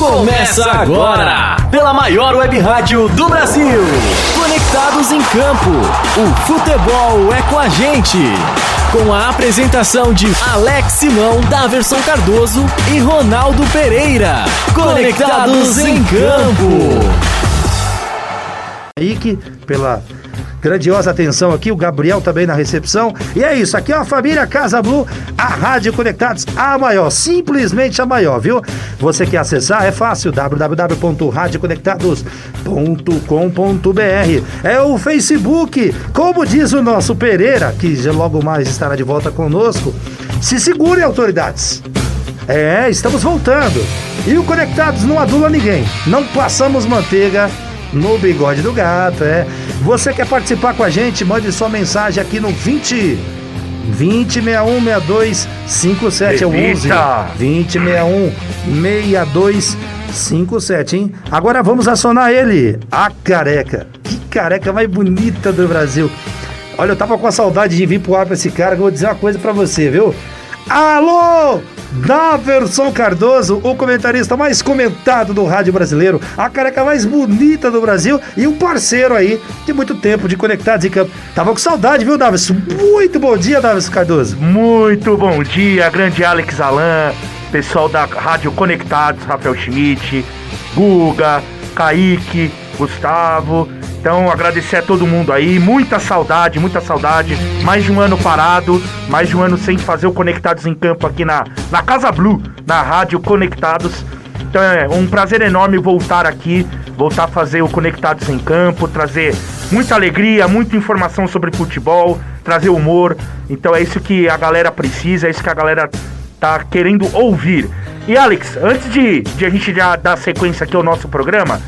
Começa agora, pela maior web rádio do Brasil. Conectados em campo, o futebol é com a gente. Com a apresentação de Alex Simão, Daverson Cardoso e Ronaldo Pereira. Conectados em campo. Aí que pela grandiosa atenção aqui, o Gabriel também na recepção. E é isso, aqui é a família Casa Blue, a Rádio Conectados, a maior, simplesmente a maior, viu? Você quer acessar? É fácil, www.radioconectados.com.br. É o Facebook, como diz o nosso Pereira, que logo mais estará de volta conosco. Se segurem, autoridades. É, estamos voltando. E o Conectados não adula ninguém. Não passamos manteiga no bigode do gato, é. Você quer participar com a gente? Mande sua mensagem aqui no 20 2061 6257 é o 11 2061 6257, hein? Agora vamos acionar ele, a careca. Que careca mais bonita do Brasil. Olha, eu tava com a saudade de vir pro ar pra esse cara, eu vou dizer uma coisa pra você, viu? Alô, Daverson Cardoso, o comentarista mais comentado do rádio brasileiro, a careca mais bonita do Brasil e um parceiro aí de muito tempo de Conectados em Campo. Tava com saudade, viu, Daverson? Muito bom dia, Daverson Cardoso. Muito bom dia, grande Alex Alan, pessoal da Rádio Conectados, Rafael Schmidt, Guga, Kaique, Gustavo. Então, agradecer a todo mundo aí. Muita saudade, muita saudade. Mais de um ano parado, mais de um ano sem fazer o Conectados em Campo aqui na, na Casa Blue, na Rádio Conectados. Então, é um prazer enorme voltar aqui, voltar a fazer o Conectados em Campo, trazer muita alegria, muita informação sobre futebol, trazer humor. Então, é isso que a galera precisa, é isso que a galera tá querendo ouvir. E, Alex, antes de, de a gente já dar sequência aqui ao nosso programa.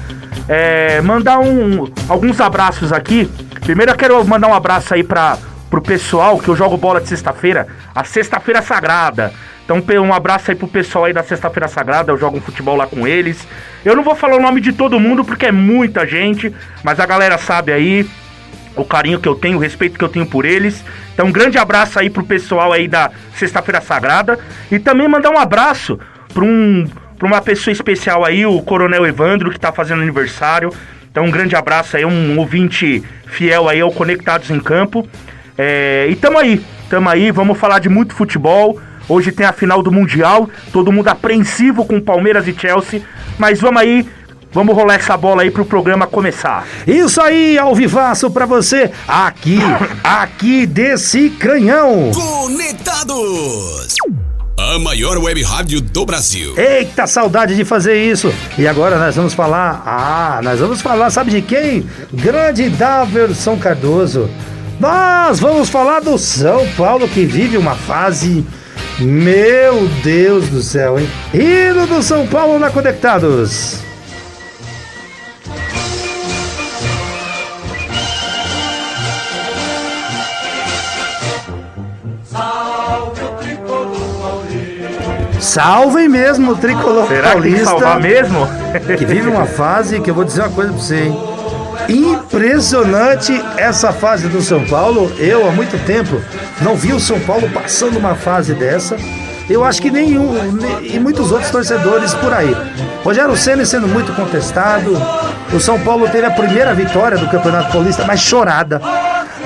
É, mandar um, alguns abraços aqui. Primeiro eu quero mandar um abraço aí para pro pessoal que eu jogo bola de sexta-feira, a sexta-feira sagrada. Então um abraço aí pro pessoal aí da sexta-feira sagrada, eu jogo um futebol lá com eles. Eu não vou falar o nome de todo mundo porque é muita gente, mas a galera sabe aí o carinho que eu tenho, o respeito que eu tenho por eles. Então um grande abraço aí pro pessoal aí da sexta-feira sagrada e também mandar um abraço para um para uma pessoa especial aí, o Coronel Evandro, que está fazendo aniversário. Então, um grande abraço aí, um ouvinte fiel aí ao Conectados em Campo. É, e tamo aí, tamo aí, vamos falar de muito futebol. Hoje tem a final do Mundial, todo mundo apreensivo com Palmeiras e Chelsea. Mas vamos aí, Vamos rolar essa bola aí pro programa começar. Isso aí, ao vivaço pra você, aqui, aqui desse canhão. Conectados. A maior web rádio do Brasil. Eita, saudade de fazer isso. E agora nós vamos falar. Ah, nós vamos falar, sabe de quem? Grande Daverson Cardoso. Nós vamos falar do São Paulo que vive uma fase. Meu Deus do céu, hein? Hino do São Paulo na Conectados. Salvem mesmo o tricolor Será paulista. Que salvar mesmo? Que vive uma fase que eu vou dizer uma coisa pra você, hein? Impressionante essa fase do São Paulo. Eu, há muito tempo, não vi o São Paulo passando uma fase dessa. Eu acho que nenhum, e muitos outros torcedores por aí. Rogério Senna sendo muito contestado. O São Paulo teve a primeira vitória do Campeonato Paulista, mas chorada.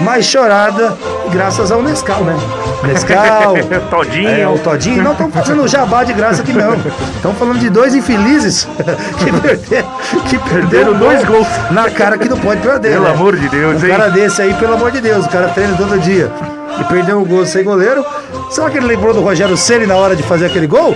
Mais chorada, graças ao Nescau, né? Nescau. Todinho. É, o Todinho. Não estão fazendo jabá de graça aqui, não. Estão falando de dois infelizes que, perderam, que perderam dois gols na cara que não pode perder. Pelo né? amor de Deus, Um hein? cara desse aí, pelo amor de Deus, o cara treina todo dia. E perdeu o gol sem goleiro. Será que ele lembrou do Rogério Ceni na hora de fazer aquele gol?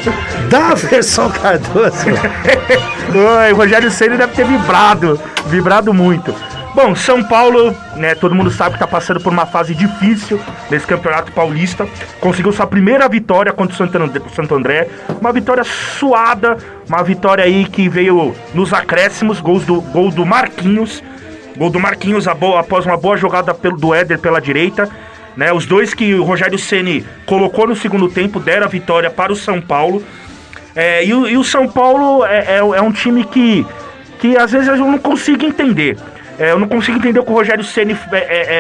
Da versão Cardoso. Oi, o Rogério Ceni deve ter vibrado, vibrado muito. Bom, São Paulo, né, todo mundo sabe que tá passando por uma fase difícil nesse Campeonato Paulista. Conseguiu sua primeira vitória contra o Santo André, Santo André. Uma vitória suada, uma vitória aí que veio nos acréscimos, gols do, gol do Marquinhos. Gol do Marquinhos após uma boa jogada pelo, do Éder pela direita. Né, os dois que o Rogério Ceni colocou no segundo tempo deram a vitória para o São Paulo. É, e, o, e, o, São Paulo é, é, é, um time que, que às vezes eu não consigo entender. É, eu não consigo entender o que o Rogério Ceni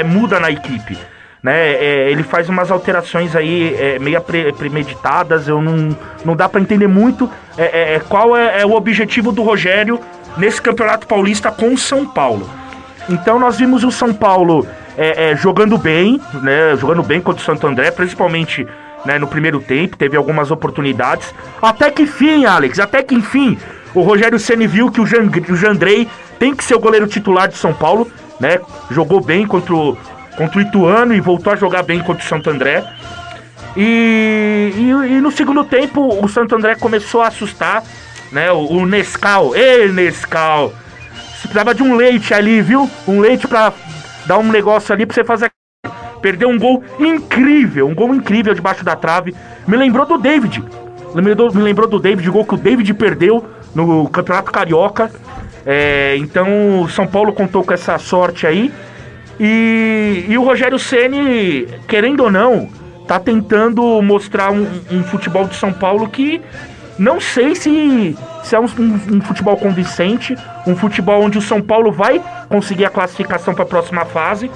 muda na equipe. né? É, ele faz umas alterações aí é, meio pre premeditadas, eu não, não dá para entender muito é, é, é, qual é, é, o objetivo do Rogério nesse Campeonato Paulista com o São Paulo. Então nós vimos o São Paulo jogando bem, né? Jogando bem contra o Santo André, principalmente né, no primeiro tempo, teve algumas oportunidades. Até que enfim, Alex, até que enfim, o Rogério Ceni viu que o, o Jandrei tem que ser o goleiro titular de São Paulo, né? Jogou bem contra o, contra o Ituano e voltou a jogar bem contra o Santo André. E, e, e no segundo tempo o Santo André começou a assustar, né? O, o Nescau, ei Nescau, você precisava de um leite ali, viu? Um leite para dar um negócio ali pra você fazer. Perdeu um gol incrível, um gol incrível debaixo da trave. Me lembrou do David. Me lembrou, me lembrou do David, o gol que o David perdeu no Campeonato Carioca. É, então o São Paulo contou com essa sorte aí. E, e o Rogério Ceni, querendo ou não, tá tentando mostrar um, um, futebol de São Paulo que não sei se, se é um, um, um, futebol convincente, um futebol onde o São Paulo vai conseguir a classificação para a próxima fase.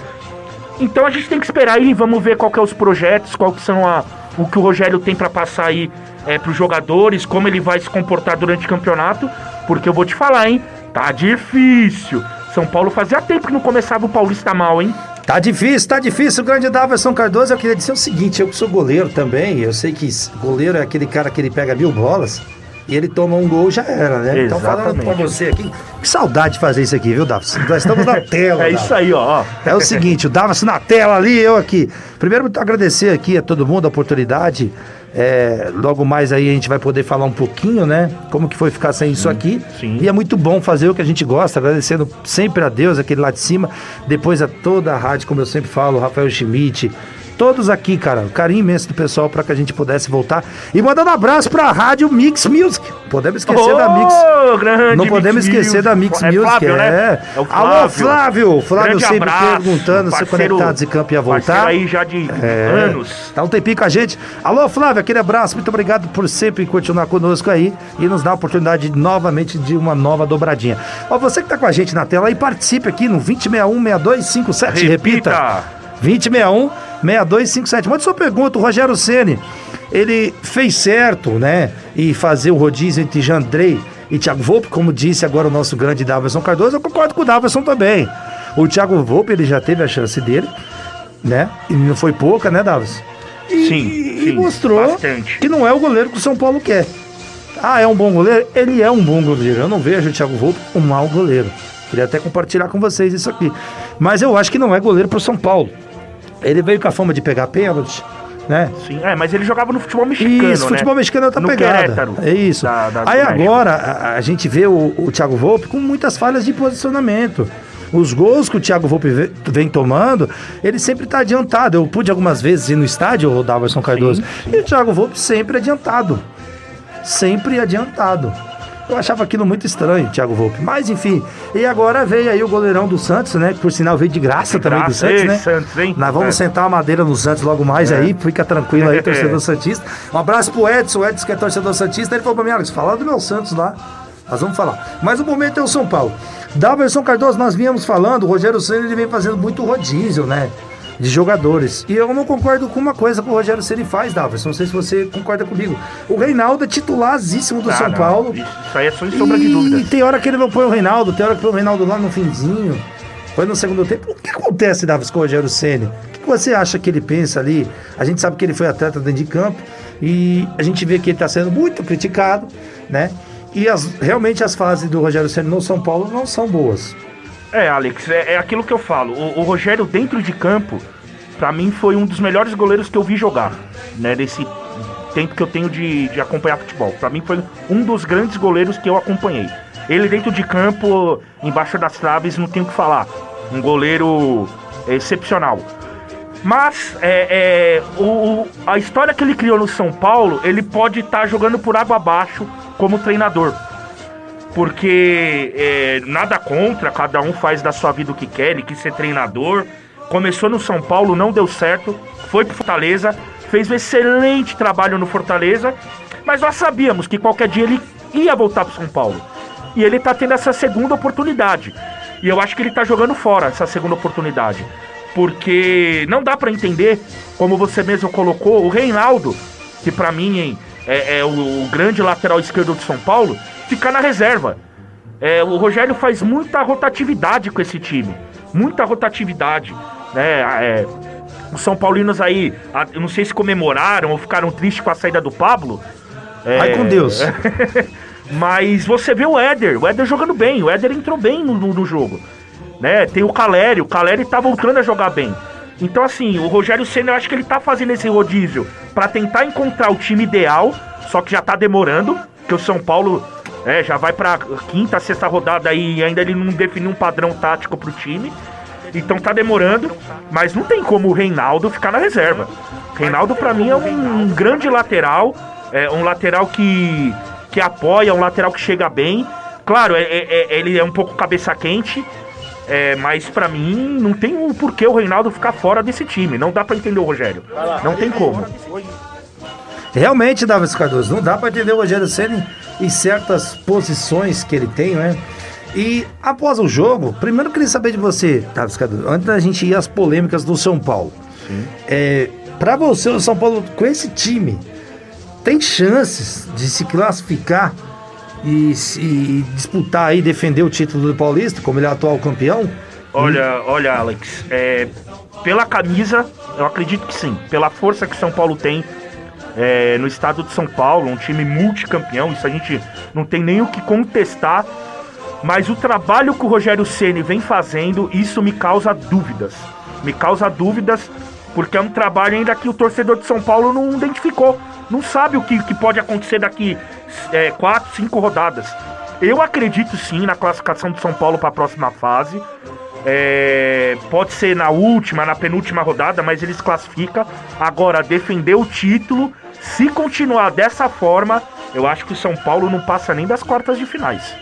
Então a gente tem que esperar aí, vamos ver qual que é os projetos, qual que são a, o que o Rogério tem para passar aí é, para os jogadores, como ele vai se comportar durante o campeonato, porque eu vou te falar, hein, tá difícil. São Paulo fazia tempo que não começava o Paulista mal, hein? Tá difícil, tá difícil. O grande Daverson Cardoso, eu queria dizer o seguinte: eu que sou goleiro também, eu sei que goleiro é aquele cara que ele pega mil bolas e ele toma um gol já era, né? Então falando pra você aqui, que saudade de fazer isso aqui, viu, Davis? Nós estamos na tela. é isso aí, ó. É o seguinte, o Davis na tela ali, eu aqui. Primeiro, agradecer aqui a todo mundo a oportunidade. É, logo mais aí a gente vai poder falar um pouquinho, né? Como que foi ficar sem isso aqui. Sim. E é muito bom fazer o que a gente gosta, agradecendo sempre a Deus, aquele lá de cima, depois a toda a rádio, como eu sempre falo, Rafael Schmidt, todos aqui, cara. Um carinho imenso do pessoal para que a gente pudesse voltar. E mandando um abraço pra Rádio Mix Music. Podemos esquecer oh, da Mix. Não podemos Mix esquecer Music. da Mix é Music. Flávio, é. Né? é o Flávio. Alô, Flávio. Flávio grande sempre abraço, perguntando se Conectados e Campo ia voltar. aí já de é, anos. Tá um tempinho com a gente. Alô, Flávio, aquele abraço. Muito obrigado por sempre continuar conosco aí e nos dar a oportunidade novamente de uma nova dobradinha. Ó, você que tá com a gente na tela aí, participe aqui no 2061 6257. Repita. Repita. 2061 6257. Mande sua pergunta, o Rogério Ceni, ele fez certo, né? E fazer o rodízio entre Jandrei e Thiago Volpe, como disse agora o nosso grande Daverson Cardoso, eu concordo com o Daverson também. O Thiago Volpe, ele já teve a chance dele, né? E não foi pouca, né, Daverson? E, sim, e mostrou bastante. que não é o goleiro que o São Paulo quer. Ah, é um bom goleiro? Ele é um bom goleiro. Eu não vejo o Thiago Volpe um mau goleiro. Queria até compartilhar com vocês isso aqui. Mas eu acho que não é goleiro para o São Paulo. Ele veio com a fama de pegar pênalti, né? Sim, é, mas ele jogava no futebol mexicano. Isso, futebol né? mexicano é outra no pegada. Querétaro, é isso. Da, da Aí agora a, a, gente vê o, o Thiago Volpe com muitas falhas de posicionamento. Os gols que o Thiago Volpe vem tomando, ele sempre está adiantado. Eu pude algumas vezes ir no estádio, o Daverson Cardoso, sim, sim. e o Thiago Volpe sempre adiantado. Sempre adiantado. Eu achava aquilo muito estranho, Thiago Volpe. Mas enfim, e agora veio aí o goleirão do Santos, né? Que por sinal veio de graça de também graça. do Santos, Ei, né? Santos, hein? Nós vamos é. sentar a madeira no Santos logo mais é. aí, fica tranquilo aí, torcedor Santista. Um abraço pro Edson, o Edson que é torcedor Santista, ele falou pra mim, Alex, fala do meu Santos lá. Nós vamos falar. Mas o momento é o São Paulo. Da versão Cardoso, nós vínhamos falando, o Rogério Senna ele vem fazendo muito rodízio, né? De jogadores. E eu não concordo com uma coisa que o Rogério Ceni faz, Davos. Não sei se você concorda comigo. O Reinaldo é titularzíssimo do ah, São não. Paulo. Isso aí é só de sombra de dúvida. E tem hora que ele não põe o Reinaldo, tem hora que põe o Reinaldo lá no finzinho. Foi no segundo tempo. O que acontece, Davis, com o Rogério Ceni? O que você acha que ele pensa ali? A gente sabe que ele foi atleta dentro de campo e a gente vê que ele está sendo muito criticado, né? E as, realmente as fases do Rogério Ceni no São Paulo não são boas. É, Alex, é, é aquilo que eu falo. O, o, Rogério, dentro de campo, para mim foi um dos melhores goleiros que eu vi jogar, né? Nesse tempo que eu tenho de, de acompanhar futebol. Para mim foi um dos grandes goleiros que eu acompanhei. Ele dentro de campo, embaixo das traves, não tenho o que falar. Um goleiro excepcional. Mas é, é, o, a história que ele criou no São Paulo, ele pode estar tá jogando por água abaixo como treinador porque é, nada contra, cada um faz da sua vida o que quer, ele quis ser treinador, começou no São Paulo, não deu certo, foi pro Fortaleza, fez um excelente trabalho no Fortaleza, mas nós sabíamos que qualquer dia ele ia voltar pro São Paulo. E ele tá tendo essa segunda oportunidade. E eu acho que ele tá jogando fora essa segunda oportunidade. porque não dá para entender, como você mesmo colocou, o Reinaldo, que para mim é, é o, o, grande lateral esquerdo de São Paulo, ficar na reserva. É, o Rogério faz muita rotatividade com esse time, muita rotatividade, né? É, os São Paulinos aí, eu não sei se comemoraram ou ficaram tristes com a saída do Pablo. Vai com Deus. Mas você vê o Éder, o Éder jogando bem, o Éder entrou bem no, no, no jogo. Né? Tem o Caleri, o Caleri tá voltando a jogar bem. Então, assim, o Rogério Senna, eu acho que ele tá fazendo esse rodízio para tentar encontrar o time ideal, só que já tá demorando, que o São Paulo é, já vai pra quinta, sexta rodada aí e ainda ele não definiu um padrão tático pro time. Então tá demorando, mas não tem como o Reinaldo ficar na reserva. Reinaldo, para mim, é um, um grande lateral, é um lateral que que apoia, um lateral que chega bem. Claro, é, é, é ele é um pouco cabeça quente, é, mas para mim não tem um porquê o Reinaldo ficar fora desse time. Não dá para entender o Rogério. Não tem como. Realmente, Davi Cardoso, não dá para entender o Rogério Senna em certas posições que ele tem, né? E após o jogo, primeiro eu queria saber de você, Davi Cardoso, antes da gente ir às polêmicas do São Paulo. É, para você, o São Paulo, com esse time, tem chances de se classificar e, e disputar e defender o título do Paulista, como ele é atual campeão? Olha, olha, Alex, é, pela camisa, eu acredito que sim. Pela força que São Paulo tem é, no estado de São Paulo, um time multicampeão, isso a gente não tem nem o que contestar. Mas o trabalho que o Rogério Ceni vem fazendo, isso me causa dúvidas. Me causa dúvidas porque é um trabalho ainda que o torcedor de São Paulo não identificou não sabe o que, que pode acontecer daqui é, quatro, cinco rodadas. Eu acredito sim na classificação de São Paulo para a próxima fase. É, pode ser na última, na penúltima rodada, mas eles classificam. Agora, defender o título, se continuar dessa forma, eu acho que o São Paulo não passa nem das quartas de finais.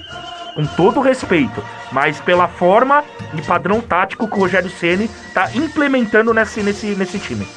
Com todo respeito, mas pela forma e padrão tático que o Rogério Ceni está implementando nesse, nesse, nesse time.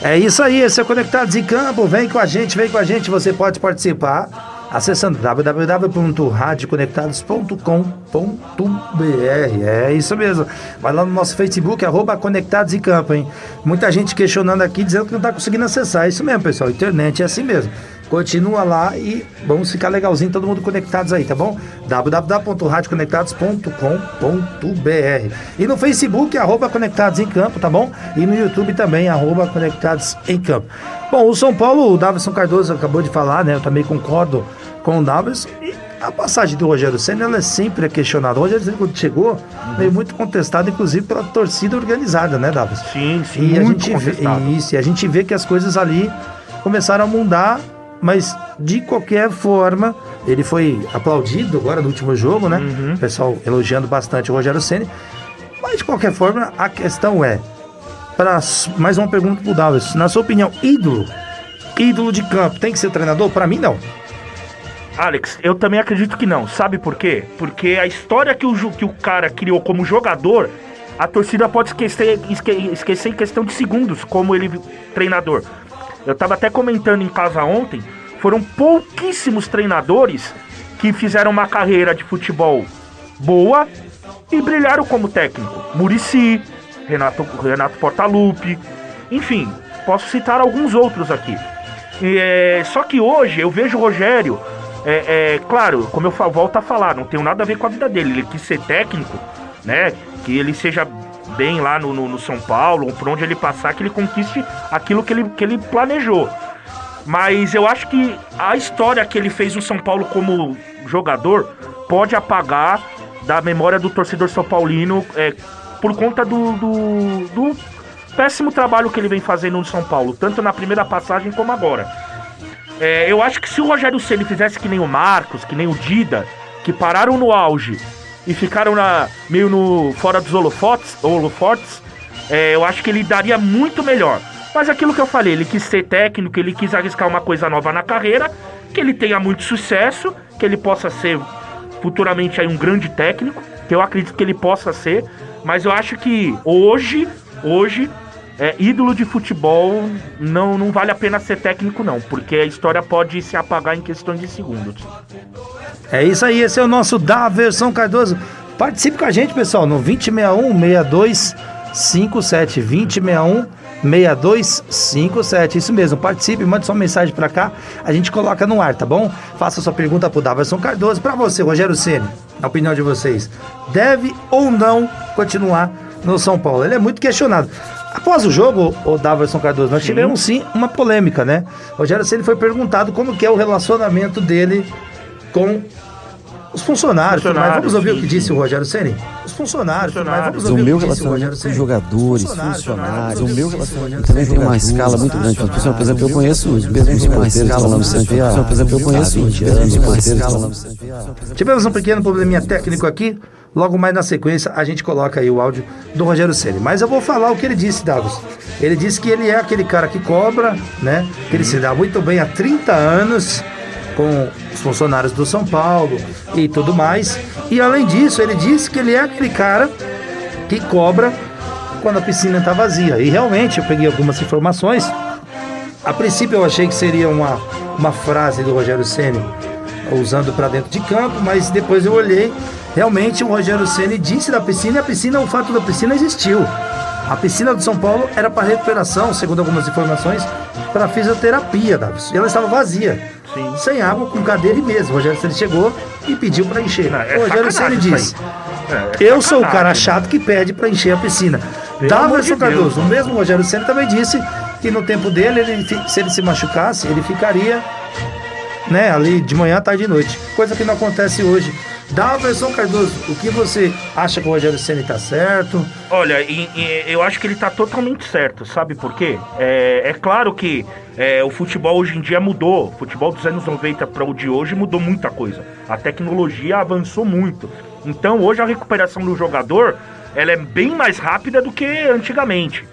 É isso aí, esse é Conectados em Campo. Vem com a gente, vem com a gente. Você pode participar acessando www.radioconectados.com.br. É isso mesmo. Vai lá no nosso Facebook, arroba Conectados em Campo, hein? Muita gente questionando aqui, dizendo que não está conseguindo acessar. É isso mesmo, pessoal. Internet é assim mesmo. Continua lá e vamos ficar legalzinho, todo mundo conectados aí, tá bom? www.radioconectados.com.br E no Facebook, arroba Conectados em Campo, tá bom? E no YouTube também, arroba Conectados em Campo. Bom, o São Paulo, o Davison Cardoso acabou de falar, né? Eu também concordo com o Davison. E a passagem do Rogério Senna, ela é sempre questionada. O Rogério Senna, quando chegou, uhum. veio muito contestado, inclusive pela torcida organizada, né, Davison? Sim, sim, e a gente vê, Isso, e a gente vê que as coisas ali começaram a mudar mas de qualquer forma, ele foi aplaudido agora no último jogo, né? Uhum. O pessoal elogiando bastante o Rogério Ceni. Mas de qualquer forma, a questão é, para mais uma pergunta pro Dallas, na sua opinião, ídolo, ídolo de campo, tem que ser treinador? Para mim não. Alex, eu também acredito que não. Sabe por quê? Porque a história que o, que o cara criou como jogador, a torcida pode esquecer, esque, esquecer em questão de segundos, como ele treinador. Eu tava até comentando em casa ontem, foram pouquíssimos treinadores que fizeram uma carreira de futebol boa e brilharam como técnico. Murici, Renato, Renato Portaluppi, enfim, posso citar alguns outros aqui. É, só que hoje eu vejo o Rogério, é, é, claro, como eu volto a falar, não tem nada a ver com a vida dele. Ele quis ser técnico, né? Que ele seja bem lá no, no, no São Paulo, por onde ele passar, que ele conquiste aquilo que ele, que ele planejou. Mas eu acho que a história que ele fez no São Paulo como jogador pode apagar da memória do torcedor São Paulino é, por conta do, do, do, péssimo trabalho que ele vem fazendo no São Paulo, tanto na primeira passagem como agora. É, eu acho que se o Rogério Ceni fizesse que nem o Marcos, que nem o Dida, que pararam no auge e ficaram na, meio no fora dos holofotes, holofotes é, eu acho que ele daria muito melhor. Mas aquilo que eu falei, ele quis ser técnico, ele quis arriscar uma coisa nova na carreira, que ele tenha muito sucesso, que ele possa ser futuramente aí um grande técnico, que eu acredito que ele possa ser, mas eu acho que hoje, hoje, é, ídolo de futebol não, não vale a pena ser técnico não, porque a história pode se apagar em questões de segundos. É isso aí, esse é o nosso da versão Cardoso. Participe com a gente, pessoal, no 2061 62 57 2061 6257. Isso mesmo, participe, mande sua mensagem para cá, a gente coloca no ar, tá bom? Faça sua pergunta pro Daverson Cardoso. Para você, Rogério Ceni, na opinião de vocês, deve ou não continuar no São Paulo? Ele é muito questionado. Após o jogo, o Daverson Cardoso, nós tivemos sim uma polêmica, né? Rogério Ceni foi perguntado como que é o relacionamento dele com os funcionários, funcionários mas vamos ouvir sim, o que disse sim. o Rogério Ceni? Os funcionários, funcionários. mas vamos ouvir o, meu o que disse o Rogério Ceni? jogadores, funcionários, funcionários, o meu relacionamento também tem uma escala muito grande. Por exemplo, eu conheço os mesmos porteiros falando Santiago. Por exemplo, eu conheço os mesmos porteiros falando Santiago. Tivemos um pequeno probleminha técnico aqui. Logo mais na sequência, a gente coloca aí o áudio do Rogério Ceni. Mas eu vou falar o que ele disse, Davos. Ele disse que ele é aquele cara que cobra, né? Que ele se dá muito bem há 30 anos com os funcionários do São Paulo e tudo mais. E além disso, ele disse que ele é aquele cara que cobra quando a piscina está vazia. E realmente eu peguei algumas informações. A princípio eu achei que seria uma, uma frase do Rogério Ceni usando para dentro de campo, mas depois eu olhei, realmente o Rogério Ceni disse da piscina e a piscina, o fato da piscina existiu. A piscina do São Paulo era para recuperação, segundo algumas informações, para fisioterapia, Davis. E ela estava vazia. Sim. sem água, com cadeira e mesa. O Rogério Ceni chegou e pediu para encher. Não, é o Rogério Ceni disse: é, é Eu sou o cara chato que pede para encher a piscina. Daverson de Cardoso, o mesmo Rogério Ceni também disse que no tempo dele, ele, se ele se machucasse, ele ficaria né, ali de manhã, tarde e noite. Coisa que não acontece hoje. Daverson Cardoso, o que você acha que o Rogério Ceni tá certo? Olha, e, e, eu acho que ele tá totalmente certo, sabe por quê? É, é claro que é, o futebol hoje em dia mudou. O futebol dos anos 90 para o de hoje mudou muita coisa. A tecnologia avançou muito. Então hoje a recuperação do jogador ela é bem mais rápida do que antigamente.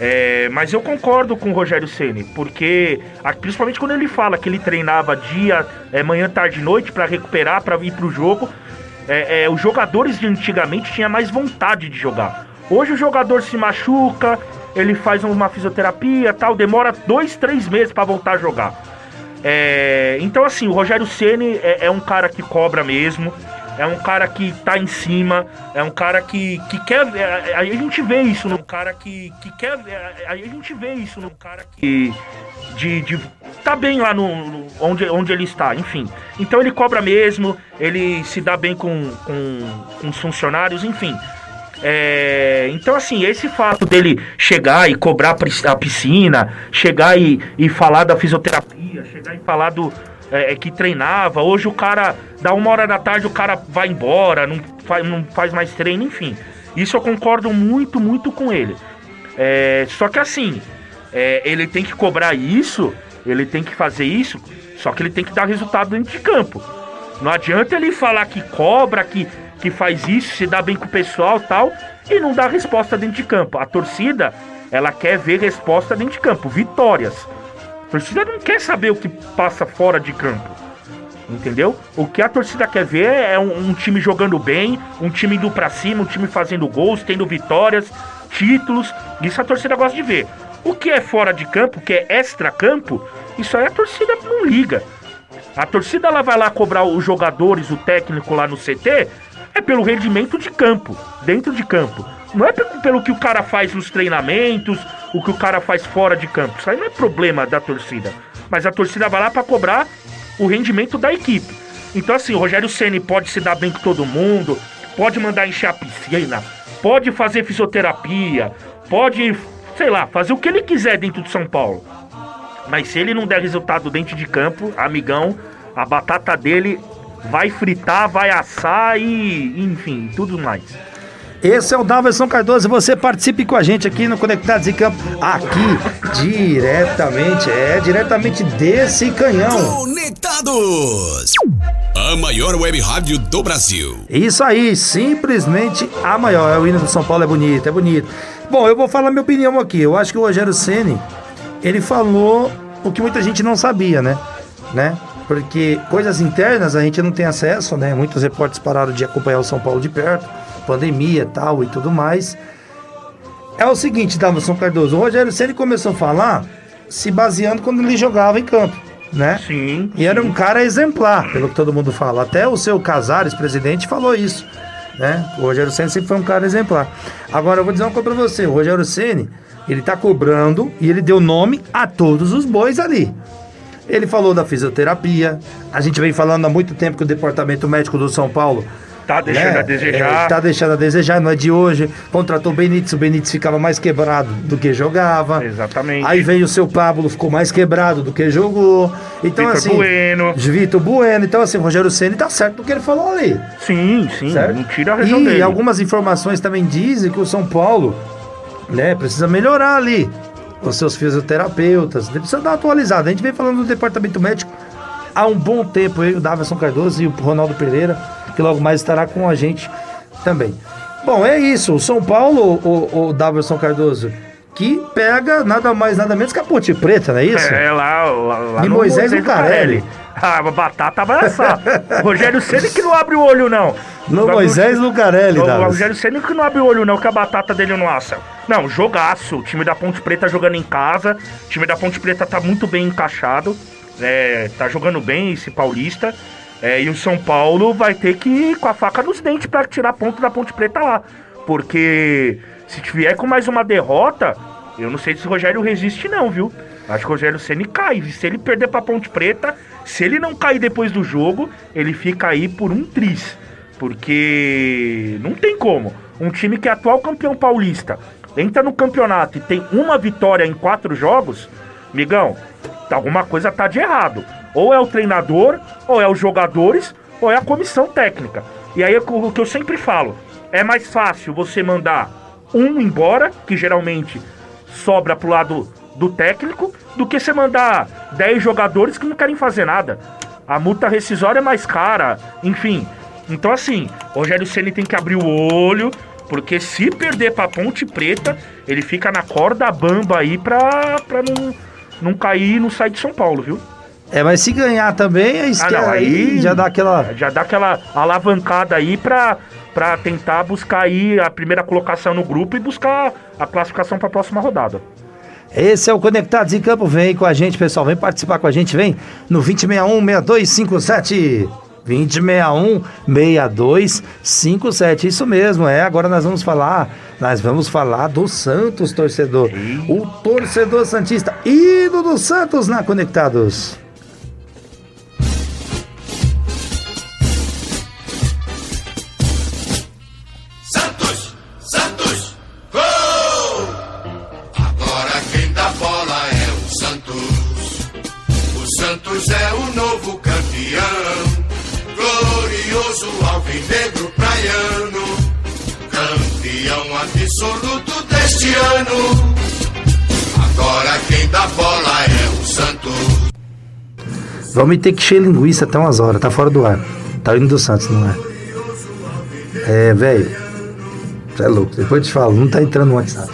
É, mas eu concordo com o Rogério Ceni, porque principalmente quando ele fala que ele treinava dia, é, manhã, tarde noite para recuperar, para ir para o jogo. É, é, os jogadores de antigamente tinham mais vontade de jogar. Hoje o jogador se machuca, ele faz uma fisioterapia, tal, demora dois, três meses para voltar a jogar. É, então assim, o Rogério Ceni é, é um cara que cobra mesmo é um cara que tá em cima, é um cara que, que quer. É, é, aí a gente vê isso no cara que, que quer. É, aí a gente vê isso no cara que. De, de tá bem lá no, no, onde, onde ele está, enfim. Então ele cobra mesmo, ele se dá bem com, com, com os funcionários, enfim. É, então, assim, esse fato dele chegar e cobrar a piscina, chegar e, e falar da fisioterapia, chegar e falar do, é, é, que treinava. Hoje o cara, dá uma hora da tarde, o cara vai embora, não faz, não faz mais treino, enfim. Isso eu concordo muito, muito com ele. É, só que assim, é, ele tem que cobrar isso, ele tem que fazer isso, só que ele tem que dar resultado dentro de campo. Não adianta ele falar que cobra, que, que faz isso, se dá bem com o pessoal tal, e não dá resposta dentro de campo. A torcida, ela quer ver resposta dentro de campo, vitórias torcida não quer saber o que passa fora de campo. Entendeu? O que a torcida quer ver é um, um time jogando bem, um time indo pra cima, um time fazendo gols, tendo vitórias, títulos. Isso a torcida gosta de ver. O que é fora de campo, o que é extra-campo, isso aí a torcida não liga. A torcida ela vai lá cobrar os jogadores, o técnico lá no CT, é pelo rendimento de campo, dentro de campo. Não é pelo que o cara faz nos treinamentos, o que o cara faz fora de campo. Isso aí não é problema da torcida. Mas a torcida vai lá para cobrar o rendimento da equipe. Então, assim, o Rogério Ceni pode se dar bem com todo mundo, pode mandar encher a piscina, pode fazer fisioterapia, pode, sei lá, fazer o que ele quiser dentro de São Paulo. Mas se ele não der resultado dentro de campo, amigão, a batata dele vai fritar, vai assar e, enfim, tudo mais. Esse é o Daverson Cardoso. Você participe com a gente aqui no Conectados em Campo. Aqui, diretamente, é diretamente desse canhão. Conectados! A maior web rádio do Brasil. Isso aí, simplesmente a maior. É o hino do São Paulo é bonito, é bonito. Bom, eu vou falar minha opinião aqui. Eu acho que o Rogério Ceni ele falou o que muita gente não sabia, né? né? Porque coisas internas a gente não tem acesso, né? Muitos repórteres pararam de acompanhar o São Paulo de perto pandemia tal e tudo mais. É o seguinte, Davidson Cardoso, o Rogério Ceni começou a falar se baseando quando ele jogava em campo, né? Sim. E era um cara exemplar, pelo que todo mundo fala. Até o seu Casares, presidente, falou isso. né? O Rogério Ceni sempre foi um cara exemplar. Agora eu vou dizer uma coisa pra você, o Rogério Ceni, ele tá cobrando e ele deu nome a todos os bois ali. Ele falou da fisioterapia. A gente vem falando há muito tempo que o departamento médico do São Paulo Tá deixando né, a desejar. é, tá deixando a desejar, não é de hoje. Contratou o Benítez, o Benítez ficava mais quebrado do que jogava. Exatamente. Aí veio o seu Pablo, ficou mais quebrado do que jogou. Então, Vitor assim. Bueno. Vitor Bueno. Então, assim, o Rogério Ceni tá certo do que ele falou ali. Sim, sim. Certo? Não tira a razão E dele. algumas informações também dizem que o São Paulo, né, precisa melhorar ali os seus fisioterapeutas. Precisa dar uma atualizada. A gente vem falando do departamento médico há um bom tempo, eu, o Davidson Cardoso e o Ronaldo Pereira, que logo mais estará com a gente também. Bom, é isso. O São Paulo, o, o Davidson Cardoso, que pega nada mais, nada menos que a Ponte Preta, não é isso? É, lá, lá, lá E Moisés Lucarelli. Batata vai assar. Rogério Ceni que não abre o olho, não. No Moisés Lucarelli, O. Rogério Ceni que não abre o olho, não, que a batata dele não assa. Não, jogaço. O time da Ponte Preta jogando em casa. O time da Ponte Preta tá muito bem encaixado. É, tá jogando bem esse paulista. É, e o São Paulo vai ter que ir com a faca nos dentes pra tirar ponto da Ponte Preta lá. Porque se vier com mais uma derrota, eu não sei se o Rogério resiste, não, viu? Acho que o Rogério Ceni cai. Se ele perder pra Ponte Preta, se ele não cair depois do jogo, ele fica aí por um tris. Porque não tem como. Um time que é atual campeão paulista entra no campeonato e tem uma vitória em quatro jogos, migão, alguma coisa tá de errado. Ou é o treinador, ou é os jogadores, ou é a comissão técnica. E aí é o que eu sempre falo: é mais fácil você mandar um embora, que geralmente sobra pro lado do técnico, do que você mandar 10 jogadores que não querem fazer nada. A multa rescisória é mais cara, enfim. Então assim, Rogério Ceni tem que abrir o olho, porque se perder pra Ponte Preta, ele fica na corda bamba aí pra, pra não, não cair e não sair de São Paulo, viu? É, mas se ganhar também, aí, Ah, não, aí já dá aquela. Já dá aquela alavancada aí pra, pra tentar buscar aí a primeira colocação no grupo e buscar a classificação pra próxima rodada. Esse é o Conectados em Campo. Vem com a gente, pessoal. Vem participar com a gente. Vem no 2061-6257. 2061-6257. Isso mesmo, é. Agora nós vamos falar. Nós vamos falar do Santos, torcedor. O torcedor Santista. Ídolo do Santos na Conectados. Ano. Agora quem dá bola é o Santos. Vamos ter que encher linguiça até umas horas. Tá fora do ar. Tá indo do Santos, não é? É, velho. É louco. Depois eu te falo. Não tá entrando no WhatsApp.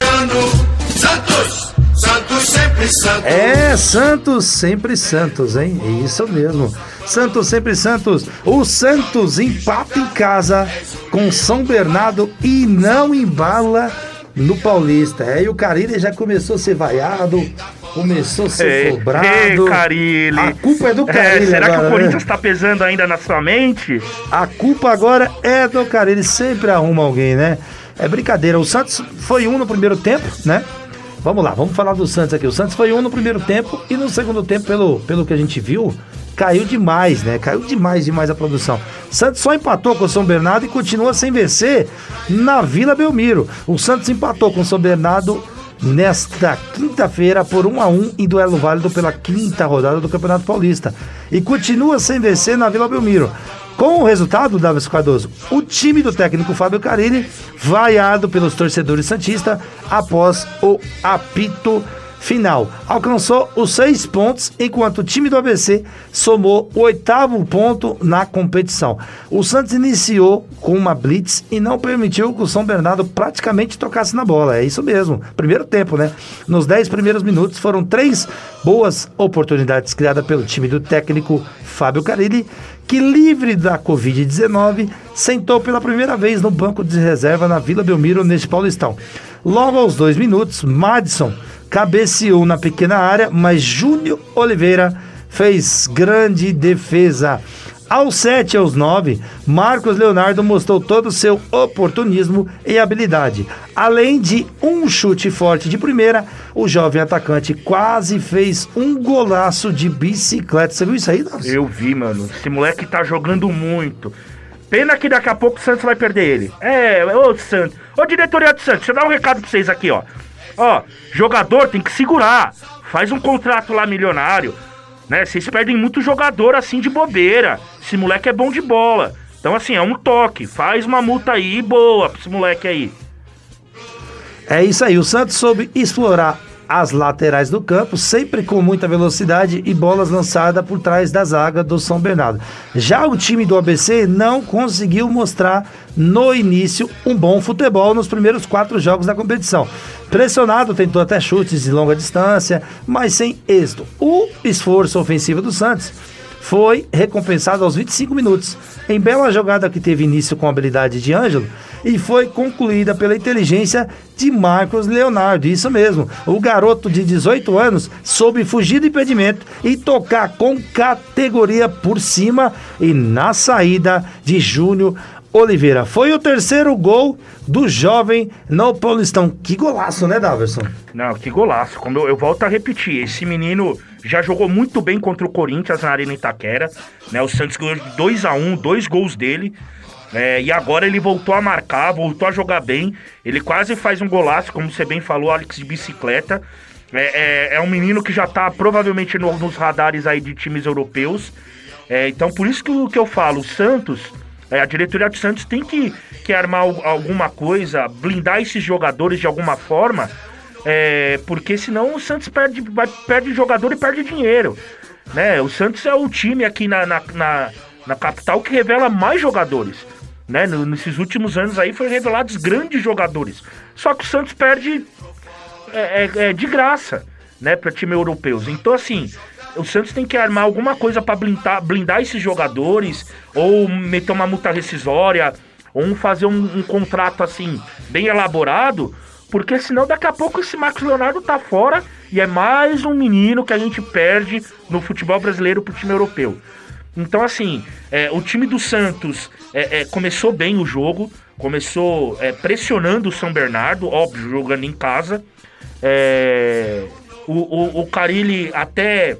Ano. Santos, Santos sempre Santos. É, Santos sempre Santos, hein? É isso mesmo. Santos sempre Santos. O Santos empata em casa com São Bernardo e não embala no Paulista. É, e o Carilli já começou a ser vaiado, começou a ser Ei, cobrado. ei, Carilli. A culpa é do É, Carilli será que agora, o Corinthians né? tá pesando ainda na sua mente? A culpa agora é do Carilli. Sempre arruma alguém, né? É brincadeira. O Santos foi um no primeiro tempo, né? Vamos lá, vamos falar do Santos aqui. O Santos foi um no primeiro tempo e no segundo tempo, pelo, pelo que a gente viu, caiu demais, né? Caiu demais, demais a produção. Santos só empatou com o São Bernardo e continua sem vencer na Vila Belmiro. O Santos empatou com o São Bernardo nesta quinta-feira por 1 a 1 em duelo válido pela quinta rodada do Campeonato Paulista e continua sem vencer na Vila Belmiro. Com o resultado, Davis Cardoso, o time do técnico Fábio Carilli, vaiado pelos torcedores Santista após o apito final. Alcançou os seis pontos, enquanto o time do ABC somou o oitavo ponto na competição. O Santos iniciou com uma blitz e não permitiu que o São Bernardo praticamente tocasse na bola. É isso mesmo. Primeiro tempo, né? Nos dez primeiros minutos foram três boas oportunidades criadas pelo time do técnico Fábio Carilli, que livre da Covid-19 sentou pela primeira vez no banco de reserva na Vila Belmiro neste Paulistão. Logo aos dois minutos, Madison cabeceou na pequena área, mas Júnior Oliveira fez grande defesa. Aos 7 e aos 9, Marcos Leonardo mostrou todo o seu oportunismo e habilidade. Além de um chute forte de primeira, o jovem atacante quase fez um golaço de bicicleta. Você viu isso aí, Davi? Eu vi, mano. Esse moleque tá jogando muito. Pena que daqui a pouco o Santos vai perder ele. É, ô Santos. Ô diretoria do Santos, deixa eu dar um recado pra vocês aqui, ó. Ó, jogador tem que segurar. Faz um contrato lá milionário. Né? Vocês perdem muito jogador assim de bobeira. Esse moleque é bom de bola. Então, assim, é um toque. Faz uma multa aí boa pra esse moleque aí. É isso aí, o Santos soube explorar as laterais do campo, sempre com muita velocidade e bolas lançadas por trás da zaga do São Bernardo. Já o time do ABC não conseguiu mostrar no início um bom futebol nos primeiros quatro jogos da competição. Pressionado, tentou até chutes de longa distância, mas sem êxito. O esforço ofensivo do Santos foi recompensado aos 25 minutos, em bela jogada que teve início com a habilidade de Ângelo e foi concluída pela inteligência de Marcos Leonardo. Isso mesmo, o garoto de 18 anos soube fugir do impedimento e tocar com categoria por cima e na saída de Júnior Oliveira. Foi o terceiro gol do jovem no Paulistão. Que golaço, né, Daverson? Não, que golaço. Como eu, eu volto a repetir, esse menino já jogou muito bem contra o Corinthians na Arena Itaquera. Né? O Santos ganhou 2 a 1 dois gols dele. É, e agora ele voltou a marcar, voltou a jogar bem. Ele quase faz um golaço, como você bem falou, Alex de bicicleta. É, é, é um menino que já tá provavelmente no- nos radares aí de times europeus. É, então por isso que, eu- que eu falo, o Santos, é, a diretoria do Santos tem que, que armar al- alguma coisa, blindar esses jogadores de alguma forma, é, porque senão o Santos perde, vai, perde jogador e perde dinheiro. Né? O Santos é o time aqui na, na, na, na capital que revela mais jogadores. Né? Nesses últimos anos aí foi revelados grandes jogadores. Só que o Santos perde é, é- é de graça, né, para time europeus. Então, assim, o Santos tem que armar alguma coisa para blindar, blindar esses jogadores, ou meter uma multa rescisória, ou um- fazer um, um contrato assim, bem elaborado, porque senão daqui a pouco esse Marcos Leonardo tá fora e é mais um menino que a gente perde no futebol brasileiro pro time europeu. Então, assim, é, o time do Santos é, é, começou bem o jogo, começou é, pressionando o São Bernardo, óbvio, jogando em casa. É, o, o, o Carilli até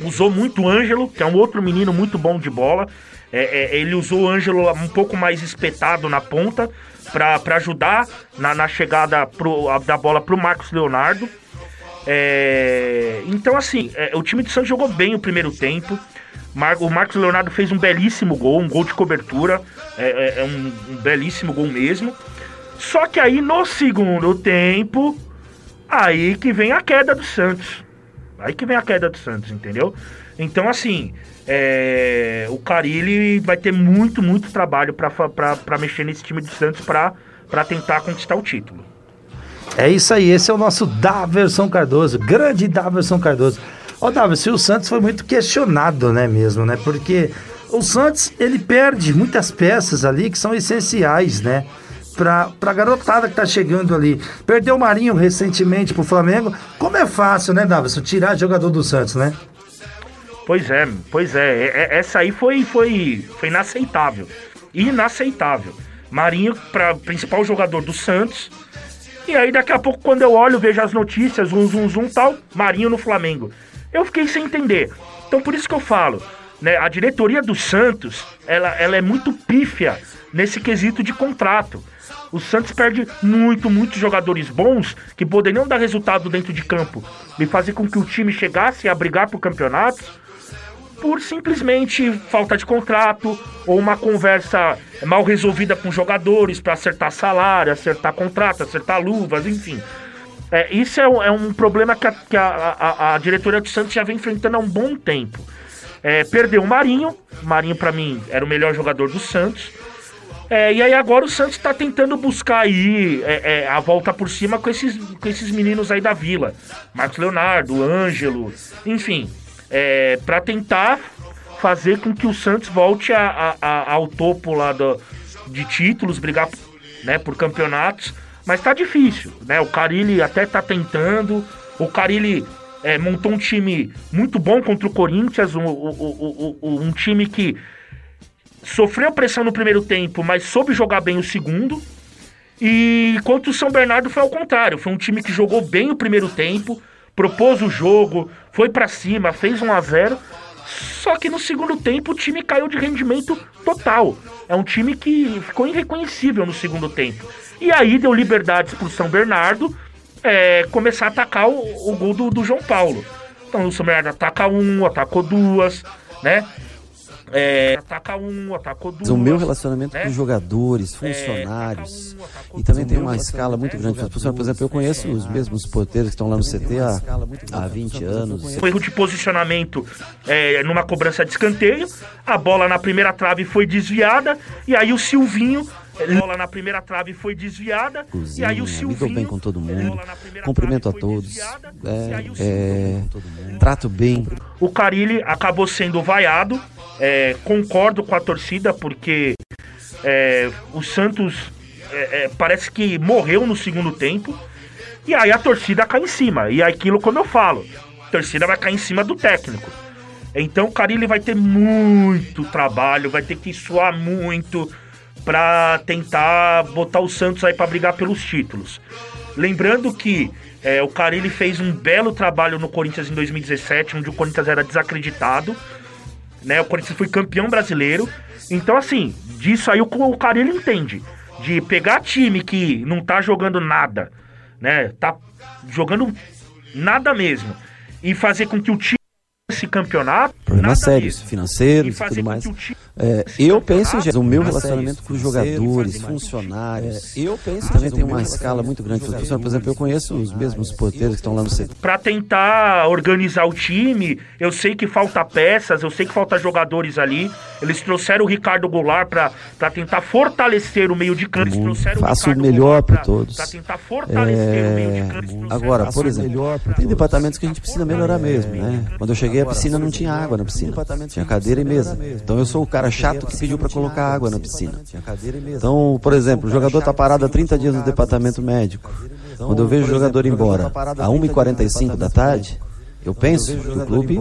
usou muito o Ângelo, que é um outro menino muito bom de bola. É, ele usou o Ângelo um pouco mais espetado na ponta para ajudar na, na chegada pro, a- da bola pro Marcos Leonardo. Então, assim, o time do Santos jogou bem o primeiro tempo. O Marcos Leonardo fez um belíssimo gol, um gol de cobertura. É, é- é um, um belíssimo gol mesmo. Só que aí no segundo tempo, aí que vem a queda do Santos. Aí que vem a queda do Santos, entendeu? Então, assim, é, o Carilli vai ter muito, muito trabalho pra mexer nesse time do Santos pra tentar conquistar o título. É isso aí, esse é o nosso Daverson Cardoso, grande Daverson Cardoso. Ó, Daverson, o Santos foi muito questionado, né, mesmo, né? Porque o Santos, ele perde muitas peças ali que são essenciais, né? Pra, pra garotada que tá chegando ali. Perdeu o Marinho recentemente pro Flamengo. Como é fácil, né, Daverson, tirar jogador do Santos, né? Pois é, pois é. É- é- Essa aí foi, foi, foi inaceitável. Inaceitável. Marinho, pra, principal jogador do Santos. E aí, daqui a pouco, quando eu olho, vejo as notícias, um zum zum tal, Marinho no Flamengo. Eu fiquei sem entender. Então, por isso que eu falo, né? A diretoria do Santos, ela, ela é muito pífia nesse quesito de contrato. O Santos perde muito, muitos jogadores bons que poderiam dar resultado dentro de campo e fazer com que o time chegasse a brigar por campeonatos por simplesmente falta de contrato ou uma conversa mal resolvida com jogadores para acertar salário, acertar contrato, acertar luvas, enfim. É, isso é, um- é um problema que, a, que a- a- a diretoria do Santos já vem enfrentando há um bom tempo. É, perdeu o Marinho, o Marinho para mim era o melhor jogador do Santos. É, e aí agora o Santos está tentando buscar aí é, é, a volta por cima com esses, com esses meninos aí da vila. Marcos Leonardo, Ângelo, enfim. É, para tentar fazer com que o Santos volte ao topo lá do- de títulos, brigar né, por campeonatos. Mas tá difícil, né? O Carilli até tá tentando. O Carilli é, montou um time muito bom contra o Corinthians, um, um- um- um- um time que sofreu pressão no primeiro tempo, mas soube jogar bem o segundo. E enquanto o São Bernardo foi ao contrário, foi um time que jogou bem o primeiro tempo, propôs o jogo, foi para cima, fez 1 a 0. Só que no segundo tempo o time caiu de rendimento total. É um time que ficou irreconhecível no segundo tempo. E aí deu liberdades pro São Bernardo é, começar a atacar o, o gol do, do, João Paulo. Então o São Bernardo ataca um, atacou duas, né? É, ataca um, atacou duas. O meu relacionamento né? com jogadores, é, funcionários, é, um, e também tem uma escala muito grande. Por exemplo, eu conheço os mesmos porteiros que estão lá no CT há, há 20 anos. Um erro de posicionamento é, numa cobrança de escanteio, a bola na primeira trave foi desviada, e aí o Silvinho a bola na primeira trave foi desviada. Cozinha, e aí o Silvinho. Me bem com todo mundo. Cumprimento a todos. É, é, trato bem. O Carilli acabou sendo vaiado. É, concordo com a torcida, porque é, o Santos é, é, parece que morreu no segundo tempo. E aí a torcida cai em cima. E aquilo, como eu falo, a torcida vai cair em cima do técnico. Então o Carilli vai ter muito trabalho, vai ter que suar muito para tentar botar o Santos aí para brigar pelos títulos. Lembrando que é, o Carilli fez um belo trabalho no Corinthians em 2017, onde o Corinthians era desacreditado. Né? O Corinthians foi campeão brasileiro. Então, assim, disso aí o, o Carilli entende. De pegar time que não tá jogando nada, né? Tá jogando nada mesmo. E fazer com que o time esse campeonato. Problemas sérios, financeiros e, tudo mais. É, eu penso, o meu relacionamento com os jogadores, funcionários. É, eu penso também tem uma escala muito grande. Por exemplo, eu conheço os mesmos porteiros que estão lá no centro. Para tentar organizar o time, eu sei que falta peças, eu sei que falta jogadores ali. Eles trouxeram o Ricardo Goulart para tentar fortalecer o meio de campo. Faço o melhor para todos. Para tentar fortalecer é... o meio de campo. Agora, por exemplo, tem departamentos que a gente precisa melhorar mesmo, né? Quando eu cheguei a piscina não tinha água na piscina. Tinha cadeira e mesa. Então eu sou o cara chato que pediu para colocar água na piscina. Então, por exemplo, o jogador está parado há 30 dias no departamento médico. Quando eu vejo o jogador embora a 1h45 da tarde, eu penso que o clube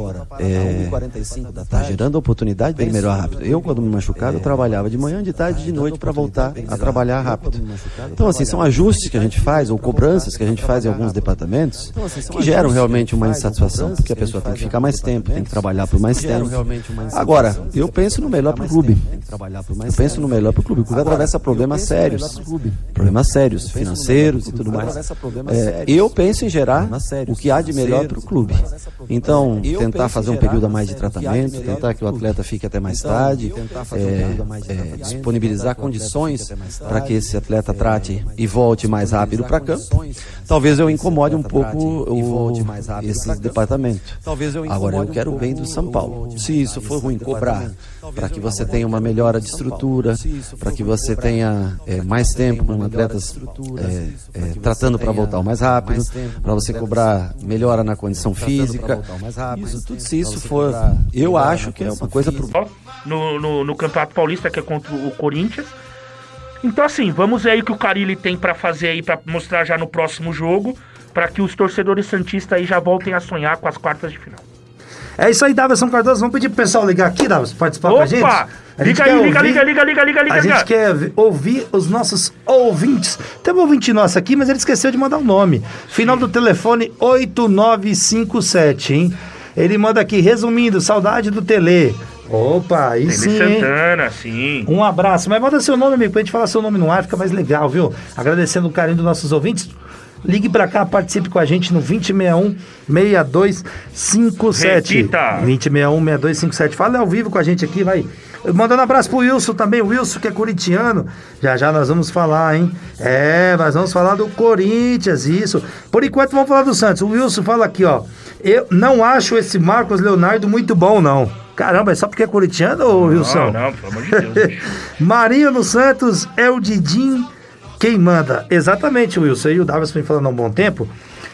está é, gerando oportunidade de melhor rápido. Eu, quando me machucava, eu trabalhava de manhã, de tarde e de noite para voltar a trabalhar rápido. Então, assim, são ajustes que a gente faz, ou cobranças que a gente faz em alguns departamentos, que geram realmente uma insatisfação, porque a pessoa tem que ficar mais tempo, tem que trabalhar por mais tempo. Agora, eu penso no melhor para o clube. Eu penso no melhor para o clube. O clube atravessa problemas sérios, problemas sérios, financeiros e tudo mais. É, eu penso em gerar o que há de melhor para o clube. Então, tentar fazer um período a mais de tratamento, tentar que o atleta fique até mais tarde, é, é, disponibilizar condições para que esse atleta trate e volte mais rápido para campo. Talvez eu incomode um pouco o, esse departamento. Agora, eu quero o bem do São Paulo. Se isso for ruim, cobrar para que você tenha uma melhora de estrutura, para que você tenha é, mais tempo com atletas é, é, tratando para voltar o mais rápido, para você cobrar melhora na condição física. Isso tudo, se isso for, eu acho que é uma coisa pro... no, no, no Campeonato Paulista que é contra o Corinthians. Então assim, vamos ver aí o que o Carilli tem para fazer aí para mostrar já no próximo jogo, para que os torcedores santistas aí já voltem a sonhar com as quartas de final. É isso aí, Davison Cardoso. Vamos pedir pro pessoal ligar aqui, Davison, participar Opa! com a gente. A liga aí, liga, liga, liga, liga, liga, liga. A gente quer ouvir os nossos ouvintes. Tem um ouvinte nosso aqui, mas ele esqueceu de mandar o um nome. Final do telefone 8957, hein? Ele manda aqui, resumindo, saudade do Tele. Opa, aí Tele sim. Santana, sim. Um abraço. Mas manda seu nome, amigo, pra gente falar seu nome no ar, fica mais legal, viu? Agradecendo o carinho dos nossos ouvintes. Ligue para cá, participe com a gente no 2061 6257. Repita. 2061 6257. Fala ao vivo com a gente aqui, vai. Mandando um abraço pro Wilson também, o Wilson que é corintiano. Já já nós vamos falar, hein? É, nós vamos falar do Corinthians, isso. Por enquanto vamos falar do Santos. O Wilson fala aqui, ó. Eu não acho esse Marcos Leonardo muito bom, não. Caramba, é só porque é corintiano, ou Wilson? Não, não, pelo amor de Deus. Marinho no Santos é o Didim quem manda? Exatamente, Wilson. E o Davis vem falando há um bom tempo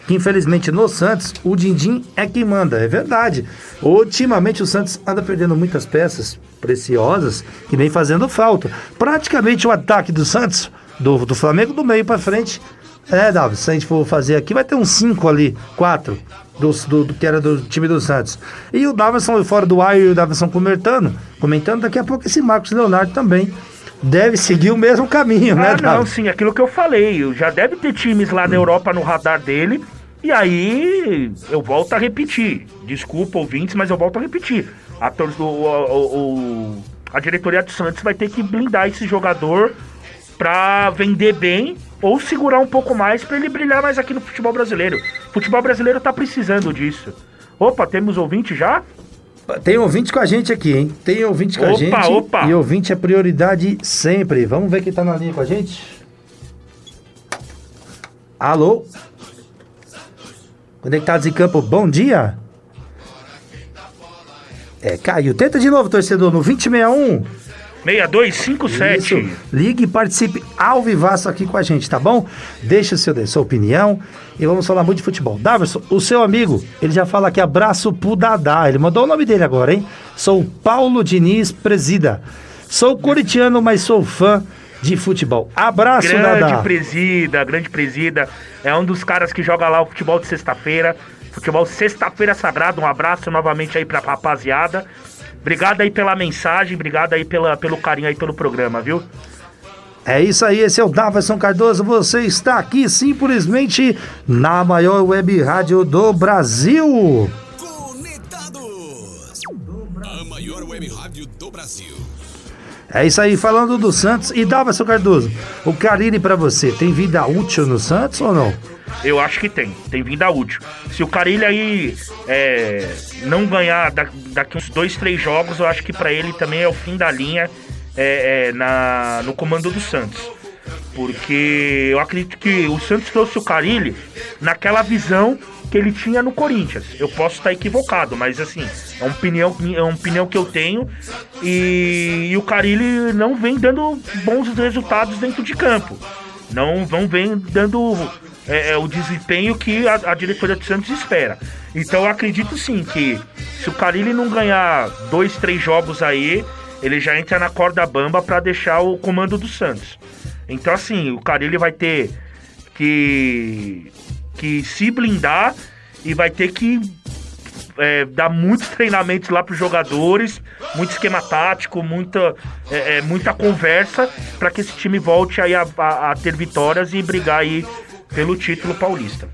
que infelizmente no Santos o Dindim é quem manda. É verdade. Ultimamente o Santos anda perdendo muitas peças preciosas que vem fazendo falta. Praticamente o ataque do Santos, do, do Flamengo, do meio para frente. É, Davis, se a gente for fazer aqui, vai ter uns 5 ali, 4. do, do, do, que era do time do Santos. E o Davidson fora do ar e o Davidson comentando, comentando, daqui a pouco esse Marcos Leonardo também deve seguir o mesmo caminho, né, ah, né, Não, sim, aquilo que eu falei. Já deve ter times lá na Europa no radar dele. E aí, eu volto a repetir. Desculpa, ouvintes, mas eu volto a repetir. A, o, o, o, a diretoria do Santos vai ter que blindar esse jogador pra vender bem ou segurar um pouco mais para ele brilhar mais aqui no futebol brasileiro. O futebol brasileiro tá precisando disso. Opa, temos ouvinte já? Tem ouvinte com a gente aqui, hein? Tem ouvinte com opa, a gente. Opa. E ouvinte é prioridade sempre. Vamos ver quem tá na linha com a gente. Alô? Conectados em campo, bom dia. É, caiu. Tenta de novo, torcedor, no 2061. 6257. Isso. Ligue e participe ao vivaço aqui com a gente, tá bom? Deixa seu, sua opinião e vamos falar muito de futebol. Daverson, o seu amigo, ele já fala aqui, abraço pro Dadá. Ele mandou o nome dele agora, hein? Sou Paulo Diniz Presida. Sou coritiano, mas sou fã de futebol. Abraço, grande Dadá. Presida, grande presida. É um dos caras que joga lá o futebol de sexta-feira. Futebol sexta-feira sagrado. Um abraço novamente aí pra rapaziada. Obrigado aí pela mensagem, obrigado aí pela, pelo carinho aí pelo programa, viu? É isso aí, esse é o Davidson Cardoso. Você está aqui simplesmente na maior web rádio do Brasil. Conectados! A maior web rádio do Brasil. É isso aí, falando do Santos. E Davidson Cardoso, o Carini para você, tem vida útil no Santos ou não? Eu acho que tem, tem vinda útil. Se o Carilho aí é, não ganhar daqui uns dois, três jogos, eu acho que para ele também é o fim da linha é, é, na, no comando do Santos. Porque eu acredito que o Santos trouxe o Carilli naquela visão que ele tinha no Corinthians. Eu posso estar equivocado, mas assim, é uma opinião, é uma opinião que eu tenho. E, e o Carilli não vem dando bons resultados dentro de campo. Não, não vem dando é, é, o desempenho que a, a, diretoria do Santos espera. Então eu acredito sim que se o Carilli não ganhar dois, três jogos aí, ele já entra na corda bamba para deixar o comando do Santos. Então assim, o Carilli vai ter que, que se blindar e vai ter que é, dar muitos treinamentos lá para os jogadores, muito esquema tático, muita, é, é muita conversa para que esse time volte aí a, a, a, ter vitórias e brigar aí pelo título paulista.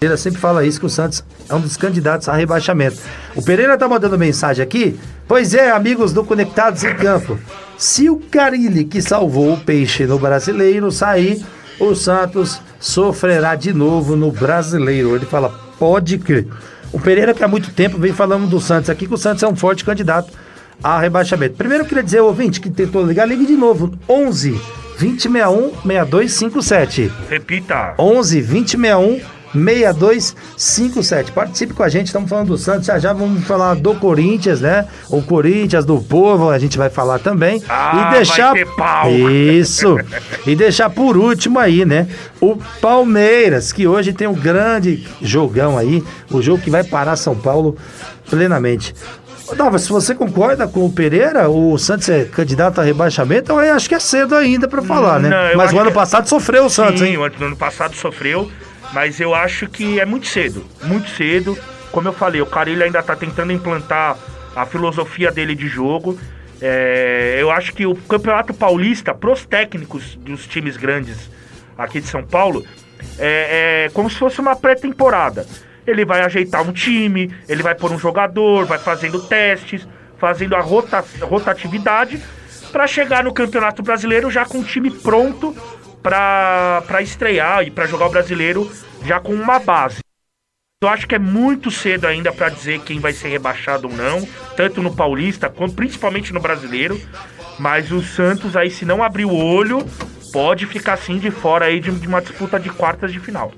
Ele sempre fala isso que o Santos é um dos candidatos a rebaixamento. O Pereira tá mandando mensagem aqui Pois é, amigos do Conectados em Campo. Se o Carilli, que salvou o peixe no brasileiro, sair, o Santos sofrerá de novo no brasileiro. Ele fala, pode crer. O Pereira, que há muito tempo vem falando do Santos aqui, que o Santos é um forte candidato a rebaixamento. Primeiro eu queria dizer, ouvinte, que tentou ligar, ligue de novo. 11 2061 6257. Repita. 11 2061 6257. Participe com a gente, estamos falando do Santos, já já vamos falar do Corinthians, né? O Corinthians, do povo, a gente vai falar também. Ah, e deixar. Isso! e deixar por último aí, né? O Palmeiras, que hoje tem um grande jogão aí, o jogo que vai parar São Paulo plenamente. Dava, se você concorda com o Pereira, o Santos é candidato a rebaixamento, eu acho que é cedo ainda para falar, né? Não, Mas o ano que... passado sofreu o Santos, Sim, hein? o ano passado sofreu. Mas eu acho que é muito cedo, muito cedo. Como eu falei, o Carilho ainda está tentando implantar a filosofia dele de jogo. É, eu acho que o Campeonato Paulista, pros técnicos dos times grandes aqui de São Paulo, é, é como se fosse uma pré-temporada. Ele vai ajeitar um time, ele vai pôr um jogador, vai fazendo testes, fazendo a rota, rotatividade, para chegar no Campeonato Brasileiro já com o time pronto para estrear e para jogar o brasileiro já com uma base. Eu acho que é muito cedo ainda para dizer quem vai ser rebaixado ou não, tanto no Paulista quanto principalmente no Brasileiro. Mas o Santos aí, se não abrir o olho, pode ficar assim de fora aí de, de uma disputa de quartas de final.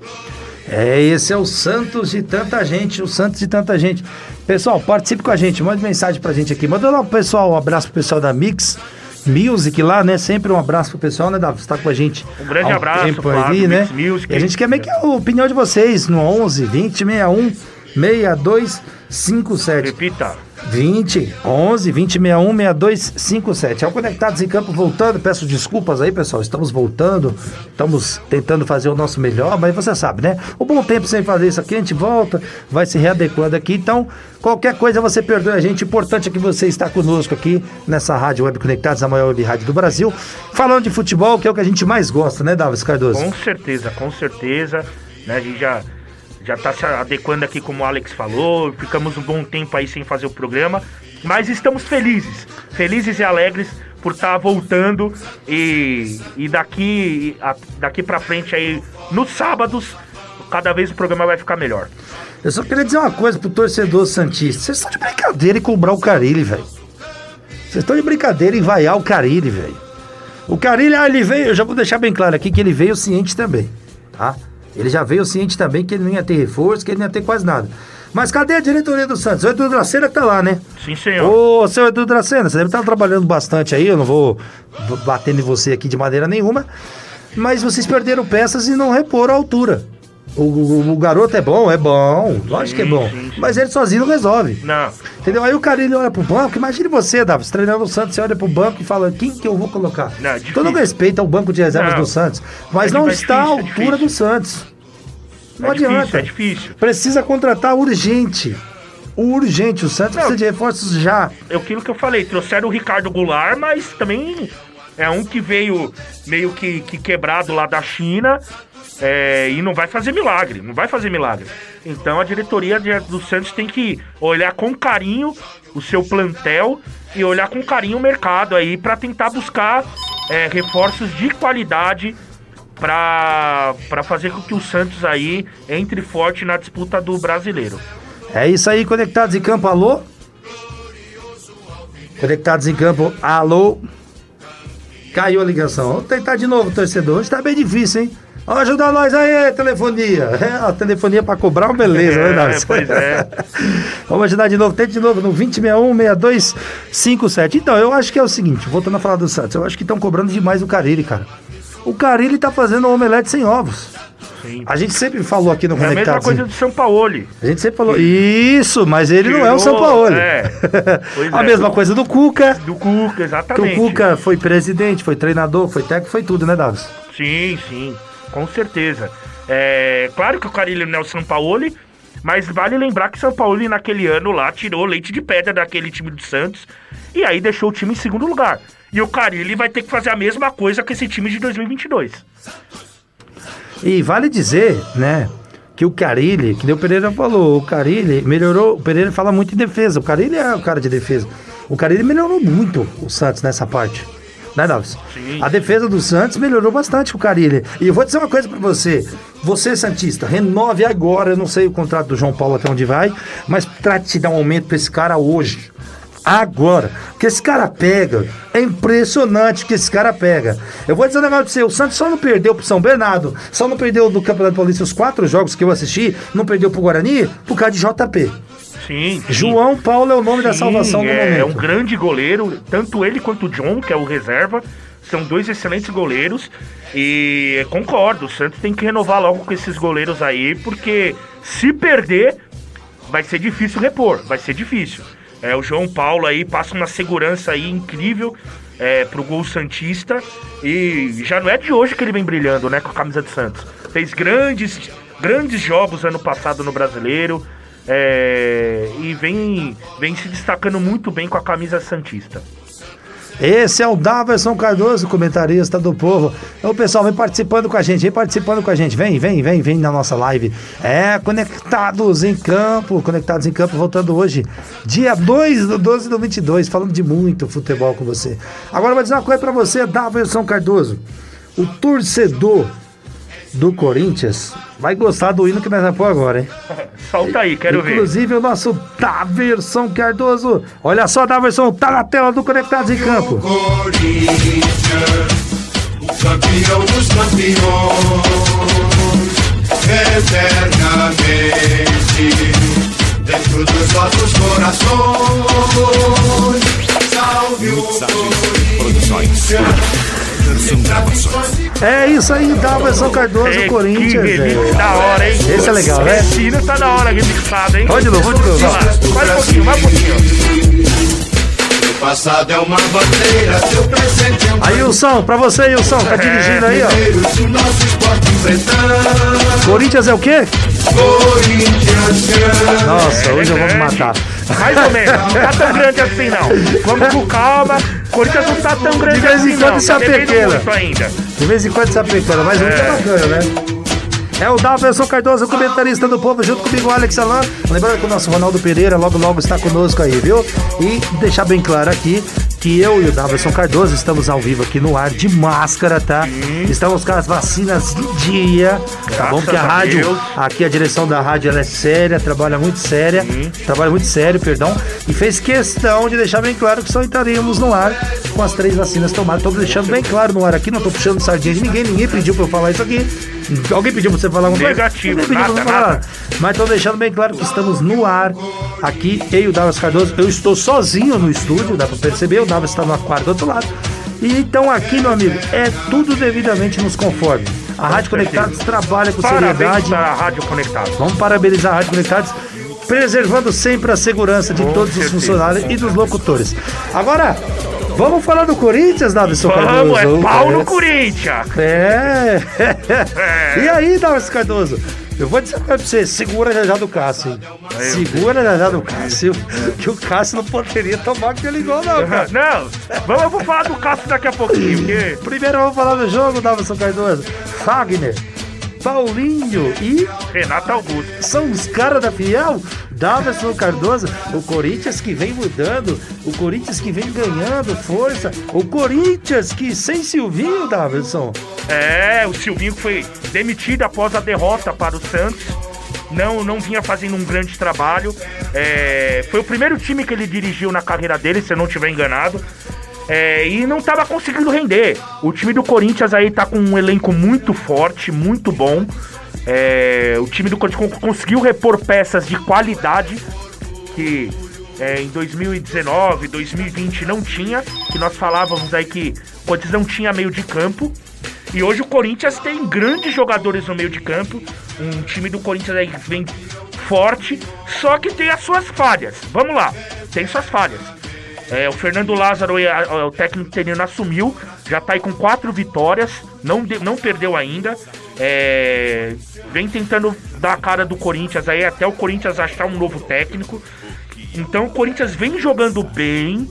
É, esse é o Santos de tanta gente, o Santos de tanta gente. Pessoal, participe com a gente, mande mensagem pra gente aqui. Manda lá pro pessoal, um abraço pro pessoal da Mix Music lá, né? Sempre um abraço pro pessoal, né, Davi? Você tá com a gente. Um grande abraço, tempo Flávio, aí, né? Music. E a gente quer meio que a opinião de vocês no 11 20 61 62 57. Repita. 20 11 20 61 62 57. É o Conectados em Campo voltando. Peço desculpas aí, pessoal. Estamos voltando. Estamos tentando fazer o nosso melhor, mas você sabe, né? O bom tempo sem fazer isso aqui, a gente volta, vai se readequando aqui. Então, qualquer coisa você perdoe a gente. Importante é que você está conosco aqui nessa rádio Web Conectados, a maior web rádio do Brasil, falando de futebol, que é o que a gente mais gosta, né, Davis Cardoso? Com certeza, com certeza. Né, a gente já já está se adequando aqui, como o Alex falou. Ficamos um bom tempo aí sem fazer o programa, mas estamos felizes, felizes e alegres por estar tá voltando e, e daqui daqui para frente aí nos sábados cada vez o programa vai ficar melhor. Eu só queria dizer uma coisa pro torcedor santista. Vocês estão de brincadeira em cobrar o Carilli, velho. Vocês estão de brincadeira em vaiar o Carilli, velho. O Carilli, ah, ele veio, eu já vou deixar bem claro aqui que ele veio ciente também, tá? Ele já veio ciente também que ele não ia ter reforço, que ele não ia ter quase nada. Mas cadê a diretoria do Santos? O Edu Dracena que tá lá, né? Sim, senhor. Ô, seu Edu Dracena, você deve estar trabalhando bastante aí, eu não vou batendo em você aqui de maneira nenhuma. Mas vocês perderam peças e não reporam a altura. O, o, garoto é bom, é bom, lógico que é bom. Mas ele sozinho não resolve. Não. Entendeu? Aí o cara ele olha pro banco, imagine você, Davi, treinando o Santos, você olha pro banco e fala, quem que eu vou colocar? Não, Todo respeito ao banco de reservas não. do Santos. Mas é não está difícil, à é altura é do Santos. Não é adianta. Difícil, é difícil. Precisa contratar urgente. Urgente, o Santos não, precisa de reforços já. É aquilo que eu falei, trouxeram o Ricardo Goulart, mas também é um que veio meio que, que quebrado lá da China é, e não vai fazer milagre, não vai fazer milagre. Então a diretoria do Santos tem que olhar com carinho o seu plantel e olhar com carinho o mercado aí para tentar buscar é, reforços de qualidade para fazer com que o Santos aí entre forte na disputa do brasileiro. É isso aí, conectados em campo, alô? Conectados em campo, alô? Caiu a ligação. Vamos tentar de novo, torcedor. Hoje tá bem difícil, hein? Ajuda nós aí, telefonia. É, a telefonia pra cobrar uma beleza, é, né, Pois é. Vamos ajudar de novo, tente de novo no 2061-6257. Então, eu acho que é o seguinte, voltando a falar do Santos, eu acho que estão cobrando demais o Carilli, cara. O Carilli tá fazendo um omelete sem ovos. Sim. A gente sempre falou aqui no É a mesma coisa do São Paulo. A gente sempre falou, isso, mas ele Tirou, não é o São Paulo. É. a é. mesma coisa do Cuca. Do Cuca, exatamente. Que o Cuca foi presidente, foi treinador, foi técnico, foi tudo, né, Davis? Sim, sim com certeza. É, claro que o Carilho não é o Sampaoli, mas vale lembrar que São Paulo naquele ano lá tirou leite de pedra daquele time do Santos e aí deixou o time em segundo lugar. E o Carilli vai ter que fazer a mesma coisa com esse time de 2022. E vale dizer, né, que o Carilli, que o Pereira falou, o Carilli melhorou, o Pereira fala muito em defesa, o Carilli é o cara de defesa. O Carilli melhorou muito o Santos nessa parte né, Davis? A defesa do Santos melhorou bastante com o Carilli. E eu vou dizer uma coisa para você. Você, Santista, renove agora. Eu não sei o contrato do João Paulo até onde vai, mas trate de dar um aumento para esse cara hoje. Agora, que esse cara pega, é impressionante que esse cara pega. Eu vou dizer um negócio pra você: o Santos só não perdeu pro São Bernardo, só não perdeu do Campeonato Paulista os quatro jogos que eu assisti, não perdeu pro Guarani por causa de JP. Sim, sim. João Paulo é o nome sim, da salvação do é, momento. É um grande goleiro, tanto ele quanto o John, que é o reserva, são dois excelentes goleiros. E concordo, o Santos tem que renovar logo com esses goleiros aí, porque se perder, vai ser difícil repor, vai ser difícil. É, o João Paulo aí passa uma segurança aí incrível é, pro gol Santista. E já não é de hoje que ele vem brilhando, né, com a camisa do Santos. Fez grandes, grandes jogos ano passado no Brasileiro. É, e vem, vem se destacando muito bem com a camisa Santista. Esse é o Daverson Cardoso, comentarista do povo. Então, pessoal, vem participando com a gente, vem participando com a gente. Vem, vem, vem, vem na nossa live. É, Conectados em Campo, Conectados em Campo, voltando hoje, dia 2 do 12 do 22, falando de muito futebol com você. Agora, vou dizer uma coisa pra você, Daverson Cardoso. O torcedor do Corinthians vai gostar do hino que nós vamos pôr agora, hein? Solta aí, quero Inclusive, ver. Inclusive o nosso Daverson Cardoso. Olha só, Daverson, tá na tela do Conectados em Campo. Corinthians, o campeão dos campeões, eternamente, dentro dos nossos corações. salve o Corinthians. É isso aí, Daverson Cardoso, É, Corinthians. Que é. da hora, hein? Esse é legal, né? Esse hino tá da hora, remixado, hein? Vamos de novo, vamos de novo. Vai um pouquinho, vai um pouquinho. Passado é uma bandeira, seu presente é um Aí, Wilson, pra você, Wilson, tá dirigindo aí, ó. Corinthians é o quê? Corinthians. Nossa, hoje eu vou me grande. matar. Mais ou menos, não tá tão grande assim não. Vamos com calma. Corinthians não tá tão grande De vez em assim quando não. se Tá devendo apequena. muito ainda. De vez em quando se aplicando, mas hoje é bacana, né? É o Daverson Cardoso, comentarista do povo, junto comigo, Alex Alan. Lembrando que o nosso Ronaldo Pereira logo logo está conosco aí, viu? E deixar bem claro aqui que eu e o Daverson Cardoso estamos ao vivo aqui no ar de máscara, tá? Estamos com as vacinas de dia, tá bom? Graças Porque a rádio, Deus. aqui a direção da rádio ela é séria, trabalha muito séria, trabalha muito sério, perdão, e fez questão de deixar bem claro que só entraríamos no ar com as três vacinas tomadas. Tô deixando bem claro no ar aqui, não tô puxando sardinha de ninguém, ninguém pediu pra eu falar isso aqui. Alguém pediu pra você falar alguma coisa? Negativo, Ninguém pediu pra nada, eu falar. nada. Mas tô deixando bem claro que estamos no ar aqui, eu e o Davos Cardoso. Eu estou sozinho no estúdio, dá pra perceber, Davos está no quarto do outro lado. E então aqui, meu amigo, é tudo devidamente nos conforme. A Rádio Conectados trabalha com Parabéns seriedade. para a Rádio Conectado. Vamos parabenizar a Rádio Conectados, preservando sempre a segurança de Com todos certeza. os funcionários e dos locutores. Agora, vamos falar do Corinthians, Cardoso. Vamos, é pau no É. Corinthians. É. E aí, Davison Cardoso? Eu vou dizer pra você, segura já já do Cássio. hein? Segura já já do Cássio, que o Cássio não poderia tomar aquele gol, não, cara. Não, vamos, eu vou falar do Cássio daqui a pouquinho, porque Primeiro vamos falar do jogo, Davison Cardoso. Fagner, Paulinho e Renato Augusto. são os caras da Fiel. Daverson Cardoso, o Corinthians que vem mudando, o Corinthians que vem ganhando força, o Corinthians que sem Silvinho, Daverson. É, o Silvinho que foi demitido após a derrota para o Santos. Não, não vinha fazendo um grande trabalho. É, foi o primeiro time que ele dirigiu na carreira dele, se eu não estiver enganado. É, e não estava conseguindo render. O time do Corinthians aí tá com um elenco muito forte, muito bom. É, o time do Corinthians con- conseguiu repor peças de qualidade que é, em 2019, 2020 não tinha, que nós falávamos aí que o Corinthians não tinha meio de campo. E hoje o Corinthians tem grandes jogadores no meio de campo. Um time do Corinthians aí vem forte, só que tem as suas falhas. Vamos lá, tem suas falhas. É, o Fernando Lázaro, é, é, o técnico interino, assumiu, já tá aí com quatro vitórias, não, não perdeu ainda. É, vem tentando dar a cara do Corinthians aí, até o Corinthians achar um novo técnico. Então o Corinthians vem jogando bem,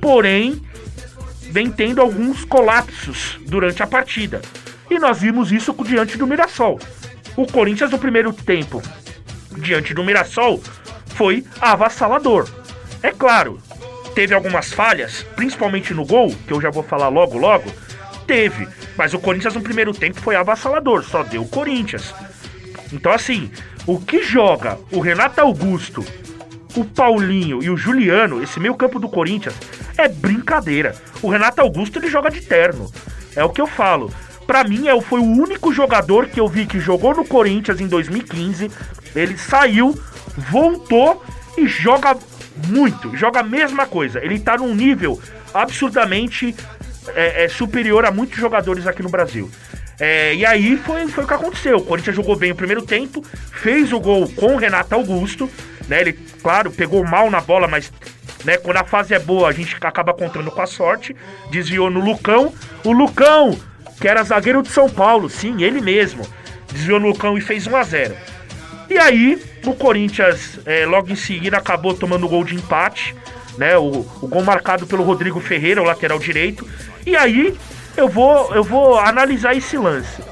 porém vem tendo alguns colapsos durante a partida. E nós vimos isso diante do Mirassol. O Corinthians no primeiro tempo, diante do Mirassol, foi avassalador. É claro, teve algumas falhas, principalmente no gol, que eu já vou falar logo logo. Teve, mas o Corinthians no primeiro tempo foi avassalador, só deu o Corinthians. Então assim, o que joga o Renato Augusto, o Paulinho e o Juliano, esse meio campo do Corinthians, é brincadeira. O Renato Augusto ele joga de terno. É o que eu falo. Pra mim, é, foi o único jogador que eu vi que jogou no Corinthians em 2015. Ele saiu, voltou e joga muito. Joga a mesma coisa. Ele tá num nível absurdamente é, é, superior a muitos jogadores aqui no Brasil. É, e aí foi, foi o que aconteceu. O Corinthians jogou bem o primeiro tempo, fez o gol com o Renato Augusto. Né, ele, claro, pegou mal na bola, mas né, quando a fase é boa, a gente acaba contando com a sorte. Desviou no Lucão. O Lucão, que era zagueiro de São Paulo, sim, ele mesmo. Desviou no Lucão e fez 1 a 0 E aí, o Corinthians, é, logo em seguida, acabou tomando o gol de empate. Né, o, o gol marcado pelo Rodrigo Ferreira, o lateral direito. E aí, eu vou, eu vou analisar esse lance.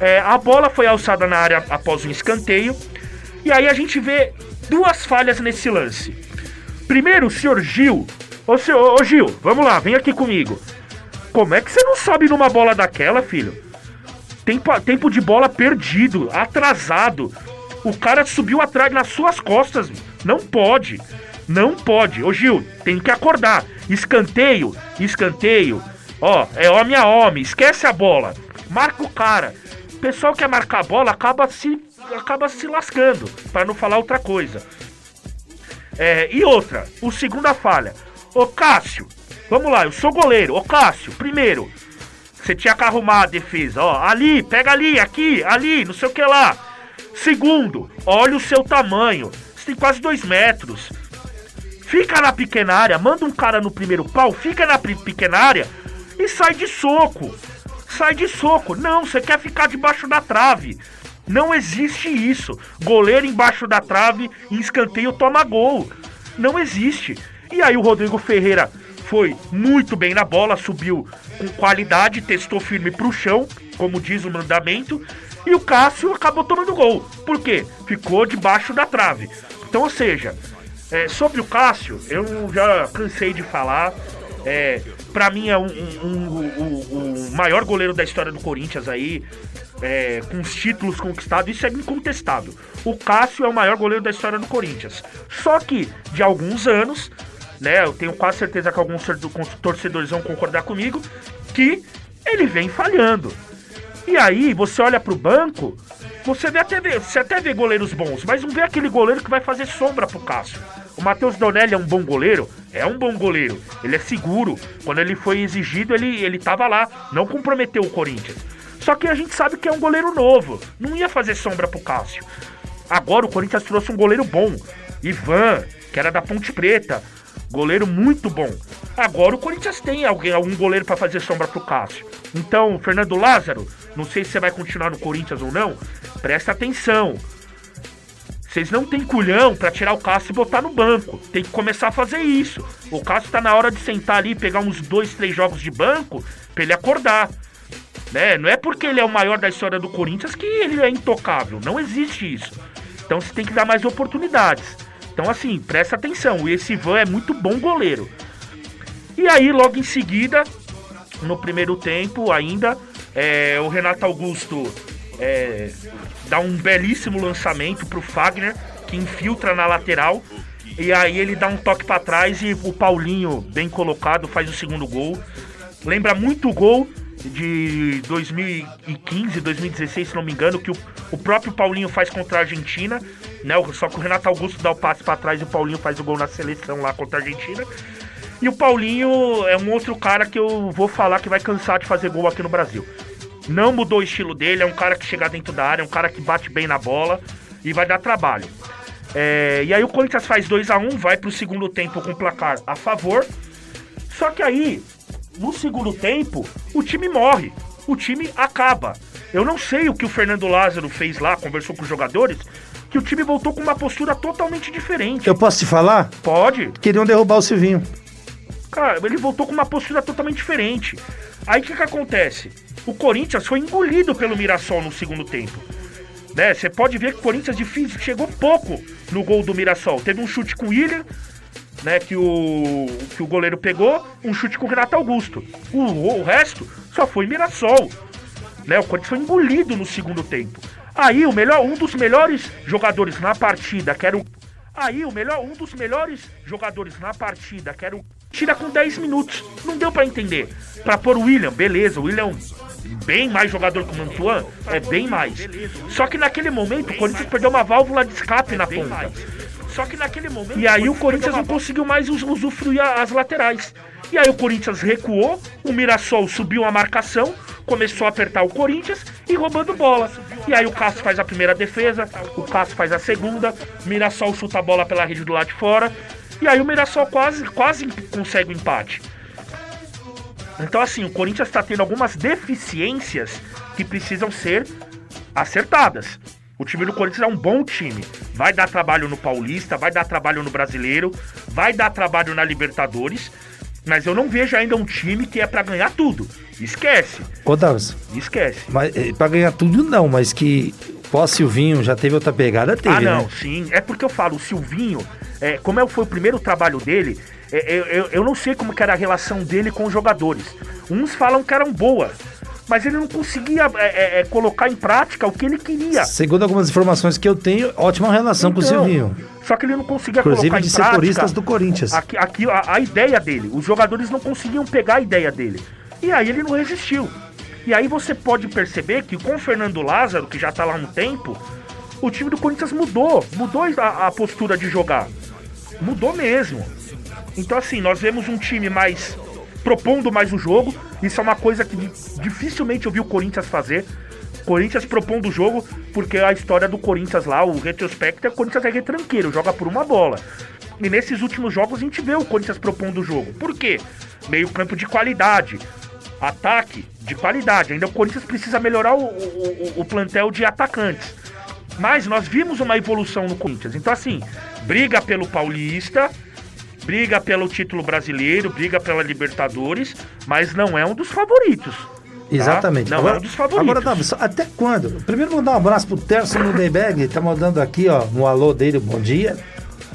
É, a bola foi alçada na área após um escanteio. E aí a gente vê duas falhas nesse lance. Primeiro, o senhor Gil. Ô, senhor, ô Gil, vamos lá, vem aqui comigo. Como é que você não sobe numa bola daquela, filho? Tempo, tempo de bola perdido, atrasado. O cara subiu atrás nas suas costas. Não pode. Não pode. Ô Gil, tem que acordar. Escanteio, escanteio. Ó, é homem a homem. Esquece a bola. Marca o cara. O pessoal que quer marcar a bola acaba se, acaba se lascando. Pra não falar outra coisa. É, e outra, o segunda falha. Ô Cássio, vamos lá, eu sou goleiro. Ô Cássio, primeiro, você tinha que arrumar a defesa, ó. Ali, pega ali, aqui, ali, não sei o que lá. Segundo, olha o seu tamanho. Você tem quase dois metros. Fica na pequena área, manda um cara no primeiro pau, fica na pequena área e sai de soco. Sai de soco. Não, você quer ficar debaixo da trave. Não existe isso. Goleiro embaixo da trave, em escanteio toma gol. Não existe. E aí o Rodrigo Ferreira foi muito bem na bola, subiu com qualidade, testou firme pro chão, como diz o mandamento, e o Cássio acabou tomando gol. Por quê? Ficou debaixo da trave. Então, ou seja, é, sobre o Cássio, eu já cansei de falar. É, para mim é um, um, um, o maior goleiro da história do Corinthians aí, é, com os títulos conquistados, isso é incontestável. O Cássio é o maior goleiro da história do Corinthians. Só que, de alguns anos, né, eu tenho quase certeza que alguns torcedores vão concordar comigo, que ele vem falhando. E aí, você olha pro banco, você, vê até vê, você até vê goleiros bons, mas não vê aquele goleiro que vai fazer sombra pro Cássio. O Matheus Donelli é um bom goleiro? É um bom goleiro. Ele é seguro. Quando ele foi exigido, ele, ele tava lá. Não comprometeu o Corinthians. Só que a gente sabe que é um goleiro novo. Não ia fazer sombra pro Cássio. Agora o Corinthians trouxe um goleiro bom. Ivan, que era da Ponte Preta. Goleiro muito bom. Agora o Corinthians tem alguém, algum goleiro para fazer sombra pro Cássio. Então, Fernando Lázaro, não sei se você vai continuar no Corinthians ou não. Presta atenção. Vocês não têm culhão para tirar o Cássio e botar no banco. Tem que começar a fazer isso. O Cássio tá na hora de sentar ali e pegar uns dois, três jogos de banco pra ele acordar. Né? Não é porque ele é o maior da história do Corinthians que ele é intocável. Não existe isso. Então você tem que dar mais oportunidades. Então, assim, presta atenção. Esse Ivan é muito bom goleiro. E aí, logo em seguida, no primeiro tempo ainda, é, o Renato Augusto é, dá um belíssimo lançamento pro Fagner, que infiltra na lateral. E aí ele dá um toque para trás e o Paulinho, bem colocado, faz o segundo gol. Lembra muito o gol de 2015, 2016, se não me engano, que o, o próprio Paulinho faz contra a Argentina, né? Só que o Renato Augusto dá o passe para trás e o Paulinho faz o gol na seleção lá contra a Argentina. E o Paulinho é um outro cara que eu vou falar que vai cansar de fazer gol aqui no Brasil. Não mudou o estilo dele, é um cara que chega dentro da área, é um cara que bate bem na bola e vai dar trabalho. É, e aí o Corinthians faz 2 a 1 um, vai pro segundo tempo com placar a favor. Só que aí no segundo tempo, o time morre, o time acaba. Eu não sei o que o Fernando Lázaro fez lá, conversou com os jogadores, que o time voltou com uma postura totalmente diferente. Eu posso te falar? Pode. Queriam derrubar o Silvinho. Cara, ele voltou com uma postura totalmente diferente. Aí o que, que acontece? O Corinthians foi engolido pelo Mirassol no segundo tempo. Né? Você pode ver que o Corinthians difícil, chegou pouco no gol do Mirassol. Teve um chute com o William, né, que o, que o goleiro pegou, um chute com o Renato Augusto. O, o resto só foi Mirassol. Né, o Corinthians foi engolido no segundo tempo. Aí o melhor, um dos melhores jogadores na partida, que era o Aí o melhor, um dos melhores jogadores na partida, que era o tira com 10 minutos. Não deu para entender. Para pôr o William, beleza, o William bem mais jogador que o Mantuan, é bem mais. Só que naquele momento o Corinthians perdeu uma válvula de escape na ponta. Só que naquele momento. E aí o Corinthians não conseguiu mais usufruir as laterais. E aí o Corinthians recuou, o Mirassol subiu a marcação, começou a apertar o Corinthians e roubando bola. E aí o Cássio faz a primeira defesa, o Cássio faz a segunda, o Mirassol chuta a bola pela rede do lado de fora. E aí o Mirassol quase, quase consegue o empate. Então assim, o Corinthians está tendo algumas deficiências que precisam ser acertadas. O time do Corinthians é um bom time. Vai dar trabalho no Paulista, vai dar trabalho no Brasileiro, vai dar trabalho na Libertadores. Mas eu não vejo ainda um time que é para ganhar tudo. Esquece. Ô, Davos. Esquece. Mas é, para ganhar tudo não, mas que pós Silvinho já teve outra pegada, teve, Ah, não, né? sim. É porque eu falo, o Silvinho, é, como é, foi o primeiro trabalho dele, é, eu, eu não sei como era a relação dele com os jogadores. Uns falam que eram boas, mas ele não conseguia é, é, é, colocar em prática o que ele queria. Segundo algumas informações que eu tenho, ótima relação então, com o então, Silvinho. Só que ele não conseguia Inclusive colocar de em prática... setoristas do Corinthians. Aqui, aqui a, a, ideia dele. Os jogadores não conseguiam pegar a ideia dele. E aí ele não resistiu. E aí você pode perceber que com o Fernando Lázaro, que já tá lá há um tempo, o time do Corinthians mudou. Mudou a, a postura de jogar. Mudou mesmo. Então, assim, nós vemos um time mais propondo mais o jogo. Isso é uma coisa que dificilmente eu vi o Corinthians fazer. Corinthians propondo o jogo, porque a história do Corinthians lá, o retrospecto, é o Corinthians é retranqueiro, joga por uma bola. E nesses últimos jogos a gente vê o Corinthians propondo o jogo. Por quê? Meio campo de qualidade. Ataque de qualidade. Ainda o Corinthians precisa melhorar o, o, o plantel de atacantes. Mas nós vimos uma evolução no Corinthians. Então, assim, briga pelo Paulista, briga pelo título brasileiro, briga pela Libertadores, mas não é um dos favoritos. Tá? Exatamente. Não agora, é um dos favoritos. Agora, Davi, até quando? Primeiro mandar um abraço pro Terço Nudebeg, tá mandando aqui, ó, um alô dele, bom dia.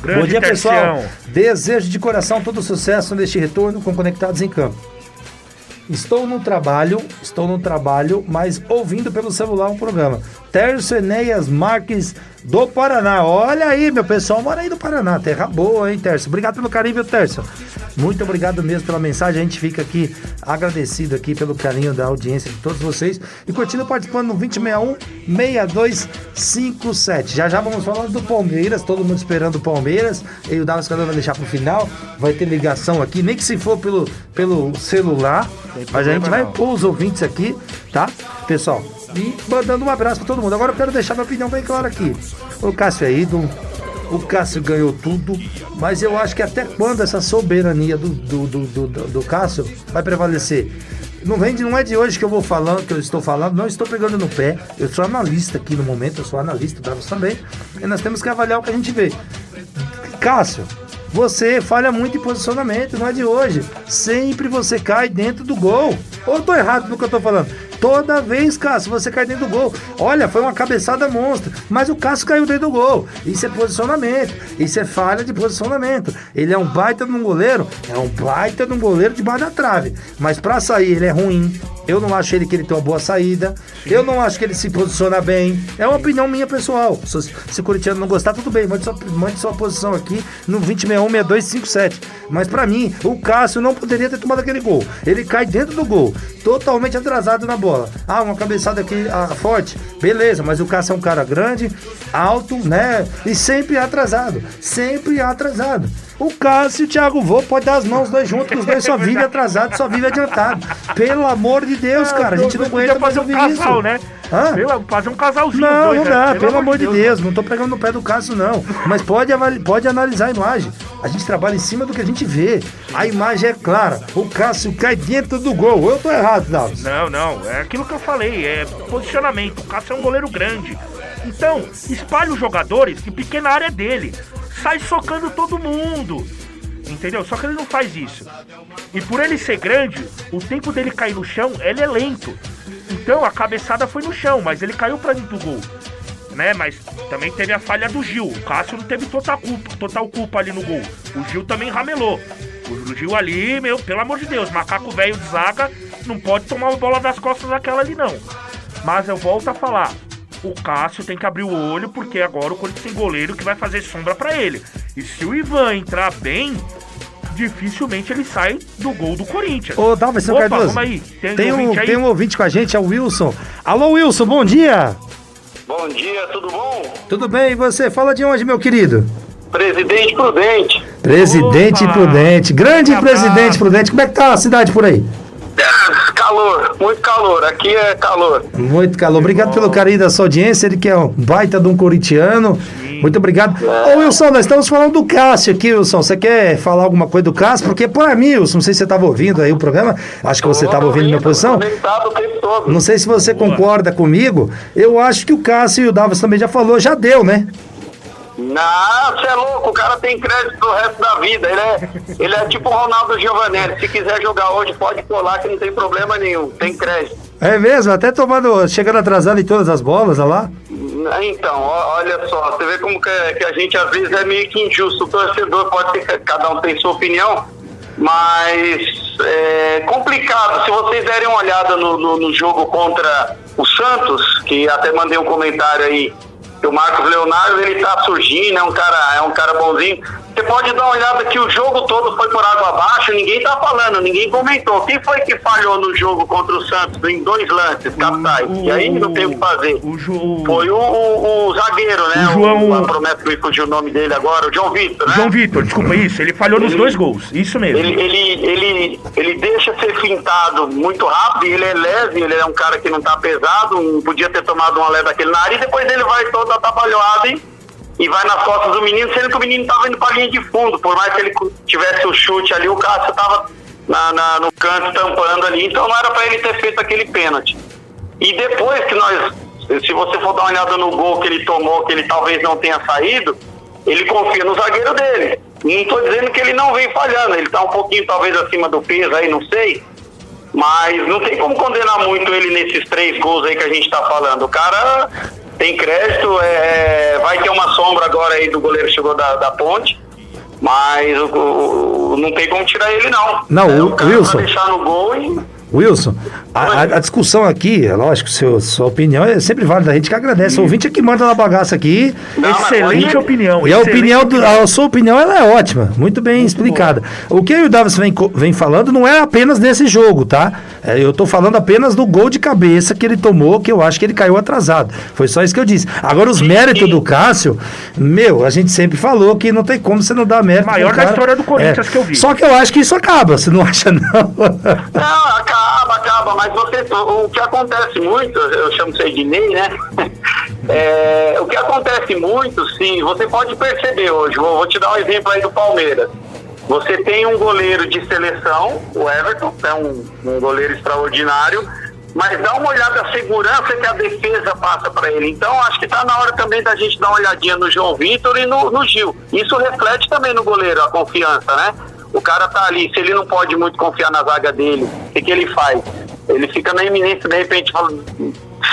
Grande bom dia, tercião. pessoal. Desejo de coração todo sucesso neste retorno com Conectados em Campo. Estou no trabalho, estou no trabalho, mas ouvindo pelo celular um programa. Tércio Enéas Marques do Paraná. Olha aí, meu pessoal, mora aí do Paraná. Terra boa, hein, Tércio? Obrigado pelo carinho, viu, Tércio? Muito obrigado mesmo pela mensagem. A gente fica aqui agradecido aqui pelo carinho da audiência de todos vocês. E continua participando no 2061-6257. Já já vamos falar do Palmeiras, todo mundo esperando o Palmeiras. E o Dallas Cadê vai deixar pro final. Vai ter ligação aqui, nem que se for pelo, pelo celular. Mas a gente vai pôr os ouvintes aqui, tá? Pessoal, e mandando um abraço para todo mundo. Agora eu quero deixar minha opinião bem clara aqui. O Cássio é ídolo, o Cássio ganhou tudo, mas eu acho que até quando essa soberania do, do, do, do, do Cássio vai prevalecer? Não, vem de, não é de hoje que eu vou falando, que eu estou falando, não estou pegando no pé. Eu sou analista aqui no momento, eu sou analista, Davos também. E nós temos que avaliar o que a gente vê. Cássio, você falha muito em posicionamento, não é de hoje. Sempre você cai dentro do gol. Ou eu tô errado no que eu tô falando? Toda vez, Cássio, você cai dentro do gol. Olha, foi uma cabeçada monstra, mas o Cássio caiu dentro do gol. Isso é posicionamento, isso é falha de posicionamento. Ele é um baita de um goleiro, é um baita de um goleiro debaixo da trave. Mas para sair, ele é ruim. Eu não acho ele que ele tem uma boa saída. Eu não acho que ele se posiciona bem. É uma opinião minha pessoal. Se, se o Corinthians não gostar, tudo bem. Mande sua, mande sua posição aqui no 2061-6257. Mas para mim, o Cássio não poderia ter tomado aquele gol. Ele cai dentro do gol, totalmente atrasado na bola. Ah, uma cabeçada aqui ah, forte. Beleza, mas o Cássio é um cara grande, alto, né? E sempre atrasado. Sempre atrasado. O Cássio e o Thiago Vô pode dar as mãos dois juntos, que os dois só vivem atrasado, só vivem adiantado. Pelo amor de Deus, cara, a gente não aguenta fazer um casal, isso. né? Hã? fazer um casalzinho. Não, dois, não né? dá, né? pelo, pelo, amor de Deus, Deus não tô pegando no pé do Cássio, não. Mas pode, pode analisar a imagem. A gente trabalha em cima do que a gente vê. A imagem é clara. O Cássio cai dentro do gol. Eu tô errado, Dallas. Não, não. É aquilo que eu falei. É posicionamento. O Cássio é um goleiro grande. Então, espalhe os jogadores que pequena área é dele sai socando todo mundo. Entendeu? Só que ele não faz isso. E por ele ser grande, o tempo dele cair no chão, ele é lento. Então a cabeçada foi no chão, mas ele caiu pra dentro do gol. Né? Mas também teve a falha do Gil. O Cássio não teve total culpa, total culpa ali no gol. O Gil também ramelou. O Gil ali, meu, pelo amor de Deus, macaco velho de zaga não pode tomar a bola das costas daquela ali não. Mas eu volto a falar, o Cássio tem que abrir o olho, porque agora o Corinthians tem goleiro que vai fazer sombra para ele. E se o Ivan entrar bem, dificilmente ele sai do gol do Corinthians. Ô, Davidson Opa, Cardoso, vamos aí. Tem, tem um, um tem um ouvinte com a gente, é o Wilson. Alô, Wilson, bom dia. Bom dia, tudo bom? Tudo bem, e você? Fala de onde, meu querido? Presidente Prudente. Presidente Opa. Prudente, grande Presidente Prudente. Como é que tá a cidade por aí? calor, muito calor. Aqui é calor. Muito calor. Obrigado pelo carinho da sua audiência. Ele que é um baita de um corintiano. Muito obrigado. É. Ô, Wilson, nós estamos falando do Cássio aqui, Wilson. Você quer falar alguma coisa do Cássio? Porque, para mim, Wilson, não sei se você estava ouvindo aí o programa. Acho que você estava ouvindo minha posição. Não sei se você concorda comigo. Eu acho que o Cássio e o Davos também já falou, já deu, né? Não, você é louco, o cara tem crédito do resto da vida. Ele é, ele é tipo o Ronaldo Giovanelli. Se quiser jogar hoje, pode colar que não tem problema nenhum. Tem crédito. É mesmo? Até tomando, chegando atrasado em todas as bolas, olha lá. Então, olha só, você vê como que, a gente às vezes é meio que injusto. O torcedor pode ter, cada um tem sua opinião, mas é complicado. Se vocês derem uma olhada no, no, no jogo contra o Santos, que até mandei um comentário aí o Marcos Leonardo ele tá surgindo, é um cara, é um cara bonzinho. Você pode dar uma olhada que o jogo todo foi por água abaixo, ninguém tá falando, ninguém comentou. Quem foi que falhou no jogo contra o Santos em dois lances capitais? e aí não tem o que fazer. O, o, foi o, o, o, zagueiro, né? O João. O, a promessa que me fugiu o nome dele agora, o João Vitor, né? João Vitor, desculpa, isso. Ele falhou nos ele, dois gols, isso mesmo. Ele, ele, ele, ele deixa ser fintado muito rápido, ele é leve, ele é um cara que não tá pesado, não podia ter tomado uma leve daquele na área e depois ele vai todo atabalhoado e e vai nas costas do menino, sendo que o menino estava indo para a linha de fundo. Por mais que ele tivesse o chute ali, o Cássio estava na, na, no canto tampando ali, então não era para ele ter feito aquele pênalti. E depois que nós, se você for dar uma olhada no gol que ele tomou, que ele talvez não tenha saído, ele confia no zagueiro dele. Não estou dizendo que ele não vem falhando, ele está um pouquinho talvez acima do peso aí, não sei. Mas não tem como condenar muito ele nesses três gols aí que a gente está falando. O cara tem crédito, é, vai ter uma sombra agora aí do goleiro que chegou da, da ponte, mas o, o, não tem como tirar ele não. Não, é, o, o Wilson. deixar no gol e Wilson, a, a, discussão aqui, é lógico, seu, sua opinião é sempre válida, a gente que agradece. O ouvinte é que manda na bagaça aqui. Não, excelente opinião. E a opinião do, a sua opinião ela é ótima, muito bem muito explicada. Bom. O que o Davis vem, vem falando não é apenas desse jogo, tá? É, eu tô falando apenas do gol de cabeça que ele tomou, que eu acho que ele caiu atrasado. Foi só isso que eu disse. Agora, os méritos do Cássio, meu, a gente sempre falou que não tem como você não dar mérito. Maior da história do Corinthians é. que eu vi. Só que eu acho que isso acaba, você não acha, não? Não, acaba, acaba, mas você, o que acontece muito, eu chamo de Ednei, né? É, o que acontece muito, sim, você pode perceber hoje, vou, vou te dar um exemplo aí do Palmeiras. Você tem um goleiro de seleção, o Everton, é um, um goleiro extraordinário, mas dá uma olhada na segurança que a defesa passa para ele. Então, acho que está na hora também da gente dar uma olhadinha no João Vitor e no, no Gil. Isso reflete também no goleiro, a confiança, né? O cara tá ali, se ele não pode muito confiar na zaga dele, o que, que ele faz? Ele fica na iminência, de repente,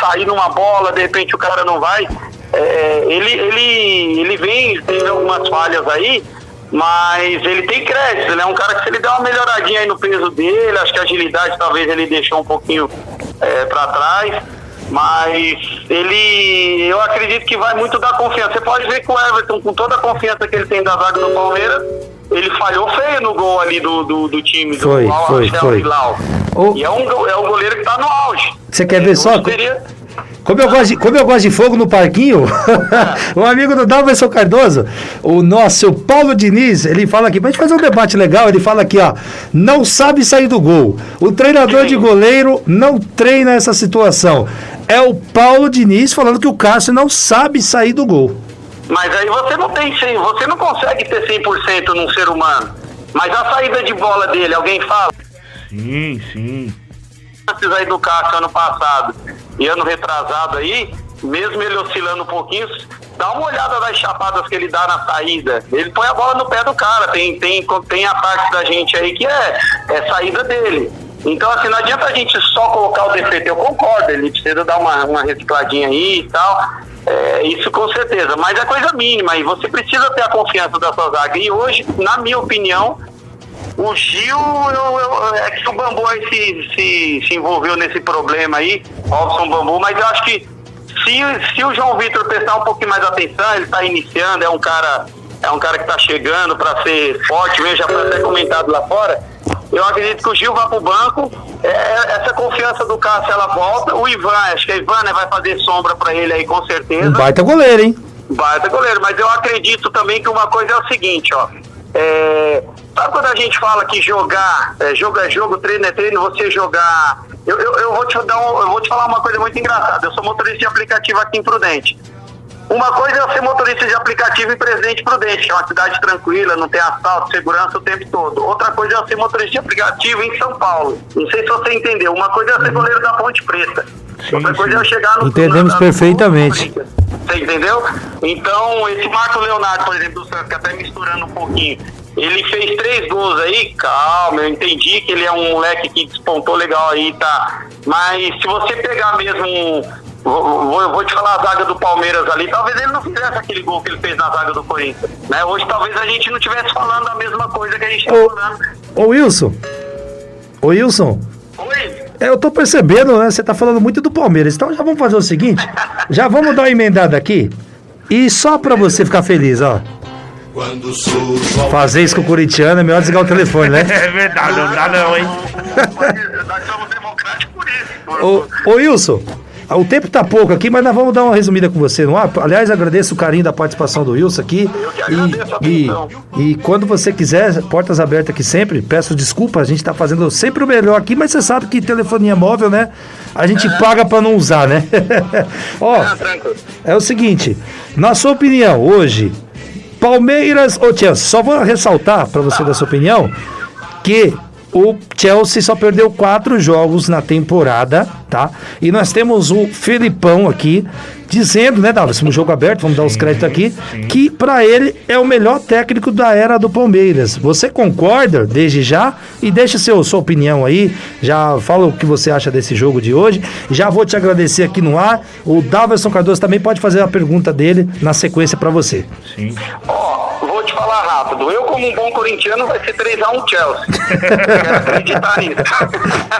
sair numa bola, de repente o cara não vai. É, ele, ele, ele vem, tem algumas falhas aí, mas ele tem crédito, ele é um cara que se ele der uma melhoradinha aí no peso dele, acho que a agilidade talvez ele deixou um pouquinho é, para trás, mas ele, eu acredito que vai muito dar confiança. Você pode ver que o Everton, com toda a confiança que ele tem da zaga do Palmeiras, ele falhou feio no gol ali do, do, do time foi, do foi, foi. O... E é um, é um goleiro que tá no auge. Você quer ver só? Teria... Como eu, gosto de, como eu gosto de fogo no parquinho, um amigo do Dalverson Cardoso, o nosso Paulo Diniz, ele fala aqui, pra gente fazer um debate legal, ele fala aqui, ó, não sabe sair do gol. O treinador Sim. de goleiro não treina essa situação. É o Paulo Diniz falando que o Cássio não sabe sair do gol. Mas aí você não tem 100, você não consegue ter 100% num ser humano. Mas a saída de bola dele, alguém fala? Sim, sim. Antes aí do Cássio ano passado e ano retrasado aí, mesmo ele oscilando um pouquinho, dá uma olhada nas chapadas que ele dá na saída. Ele põe a bola no pé do cara. Tem, tem, tem a parte da gente aí que é, é saída dele. Então, assim, não adianta a gente só colocar o defeito. Eu concordo, ele precisa dar uma, uma recicladinha aí e tal. É, isso com certeza, mas é coisa mínima e você precisa ter a confiança da sua zaga. E hoje, na minha opinião, o Gil, eu, eu, é que o Bambu aí se, se, se envolveu nesse problema aí, Robson Bambu, mas eu acho que se, se o João Vitor prestar um pouquinho mais atenção, ele está iniciando, é um cara, é um cara que está chegando para ser forte, mesmo, já foi até comentado lá fora eu acredito que o Gil vai pro banco, é, é, essa confiança do Cássio ela volta. O Ivan, acho que o Ivan né, vai fazer sombra para ele aí com certeza. Um baita goleiro, hein? Baita goleiro, mas eu acredito também que uma coisa é o seguinte, ó. É, sabe quando a gente fala que jogar, é, jogo é jogo, treino é treino, você jogar. Eu, eu, eu, vou te dar um, eu vou te falar uma coisa muito engraçada. Eu sou motorista de aplicativo aqui em Prudente. Uma coisa é ser motorista de aplicativo em Presidente Prudente, que é uma cidade tranquila, não tem assalto, segurança o tempo todo. Outra coisa é ser motorista de aplicativo em São Paulo. Não sei se você entendeu. Uma coisa é ser uhum. goleiro da Ponte Preta. Sim, Outra coisa sim. é chegar no. Entendemos na, perfeitamente. Você entendeu? Então, esse Marco Leonardo, por exemplo, do Santos, que até misturando um pouquinho, ele fez três gols aí, calma, eu entendi que ele é um moleque que despontou legal aí, tá? Mas se você pegar mesmo Vou, vou, vou, te falar a zaga do Palmeiras ali. Talvez ele não fizesse aquele gol que ele fez na zaga do Corinthians. Né? Hoje talvez a gente não estivesse falando a mesma coisa que a gente está falando. Ô Wilson. Ô Wilson. Oi. É, eu tô percebendo, né? Você tá falando muito do Palmeiras. Então já vamos fazer o seguinte: já vamos dar uma emendada aqui. E só pra você ficar feliz, ó. Fazer isso com o corintiano é melhor desligar o telefone, né? É verdade, não dá não, hein? Nós somos democráticos por isso. Ô, ô Wilson, o tempo tá pouco aqui, mas nós vamos dar uma resumida com você no ar. Aliás, agradeço o carinho da participação do Wilson aqui. E, e, e quando você quiser, portas abertas aqui sempre. Peço desculpa, a gente tá fazendo sempre o melhor aqui, mas você sabe que telefonia móvel, né? A gente paga pra não usar, né? Ó, Ah, tranquilo. é o seguinte, na sua opinião, hoje, Palmeiras ou Chelsea? Só vou ressaltar para você da sua opinião que o Chelsea só perdeu quatro jogos na temporada, tá? E nós temos o Felipão aqui dizendo, né, Davi, um jogo aberto, vamos dar os créditos aqui, que para ele é o melhor técnico da era do Palmeiras. Você concorda desde já? E deixa seu, sua opinião aí, já fala o que você acha desse jogo de hoje. Já vou te agradecer aqui no ar. O Daverson Cardoso também pode fazer a pergunta dele na sequência para você. Sim. Vou te falar rápido. Eu, como um bom corintiano, vai ser 3x1 Chelsea. Quero acreditar nisso.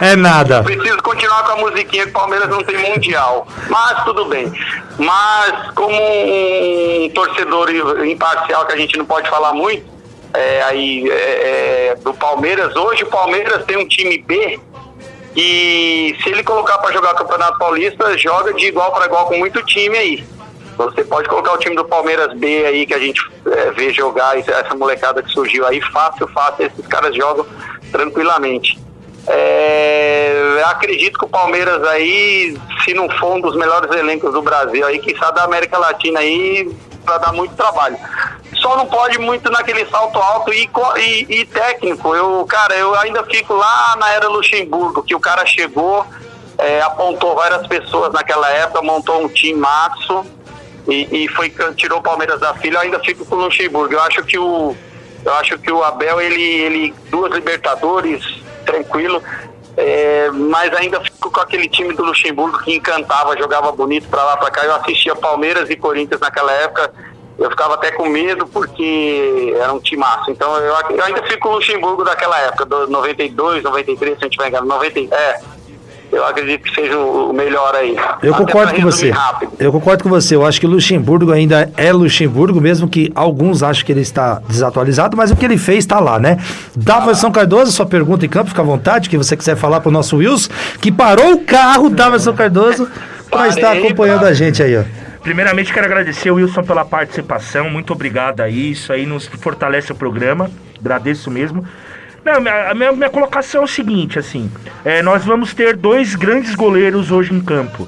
É nada. Preciso continuar com a musiquinha que o Palmeiras não tem mundial. Mas tudo bem. Mas como um torcedor imparcial que a gente não pode falar muito, é, aí é, é, do Palmeiras, hoje o Palmeiras tem um time B e se ele colocar para jogar Campeonato Paulista, joga de igual para igual com muito time aí. Você pode colocar o time do Palmeiras B aí que a gente é, vê jogar, essa- molecada que surgiu aí, fácil, fácil, esses caras jogam tranquilamente. É, acredito que o Palmeiras aí, se não for um dos melhores elencos do Brasil aí, que sabe da América Latina aí, vai dar muito trabalho. Só não pode muito naquele salto alto e, e- e técnico. Eu, cara, eu ainda fico lá na era Luxemburgo, que o cara chegou, é, apontou várias pessoas naquela época, montou um time maxo e, e foi tirou o Palmeiras da fila. Eu ainda fico com o Luxemburgo. Eu acho que o eu acho que o Abel ele ele duas Libertadores tranquilo. é, mas ainda fico com aquele time do Luxemburgo que encantava, jogava bonito pra lá pra cá. Eu assistia Palmeiras e Corinthians naquela época. Eu ficava até com medo porque era um timaço. Então eu, eu ainda fico com o Luxemburgo daquela época, do 92, 93, se a gente vai enganar, 90. É, eu acredito que seja o melhor aí. Eu Até concordo com você. rápido. Eu concordo com você. Eu acho que o Luxemburgo ainda é Luxemburgo, mesmo que alguns achem que ele está desatualizado, mas o que ele fez está lá, né? Daverson Cardoso, sua pergunta em campo, fica à vontade, que você quiser falar para o nosso Wilson, que parou o carro, Daverson Cardoso, para estar acompanhando a gente aí, ó. Primeiramente, quero agradecer o Wilson pela participação. Muito obrigado aí. Isso aí nos fortalece o programa. Agradeço mesmo. Não, a minha, minha colocação é o seguinte, assim. é, nós vamos ter dois grandes goleiros hoje em campo.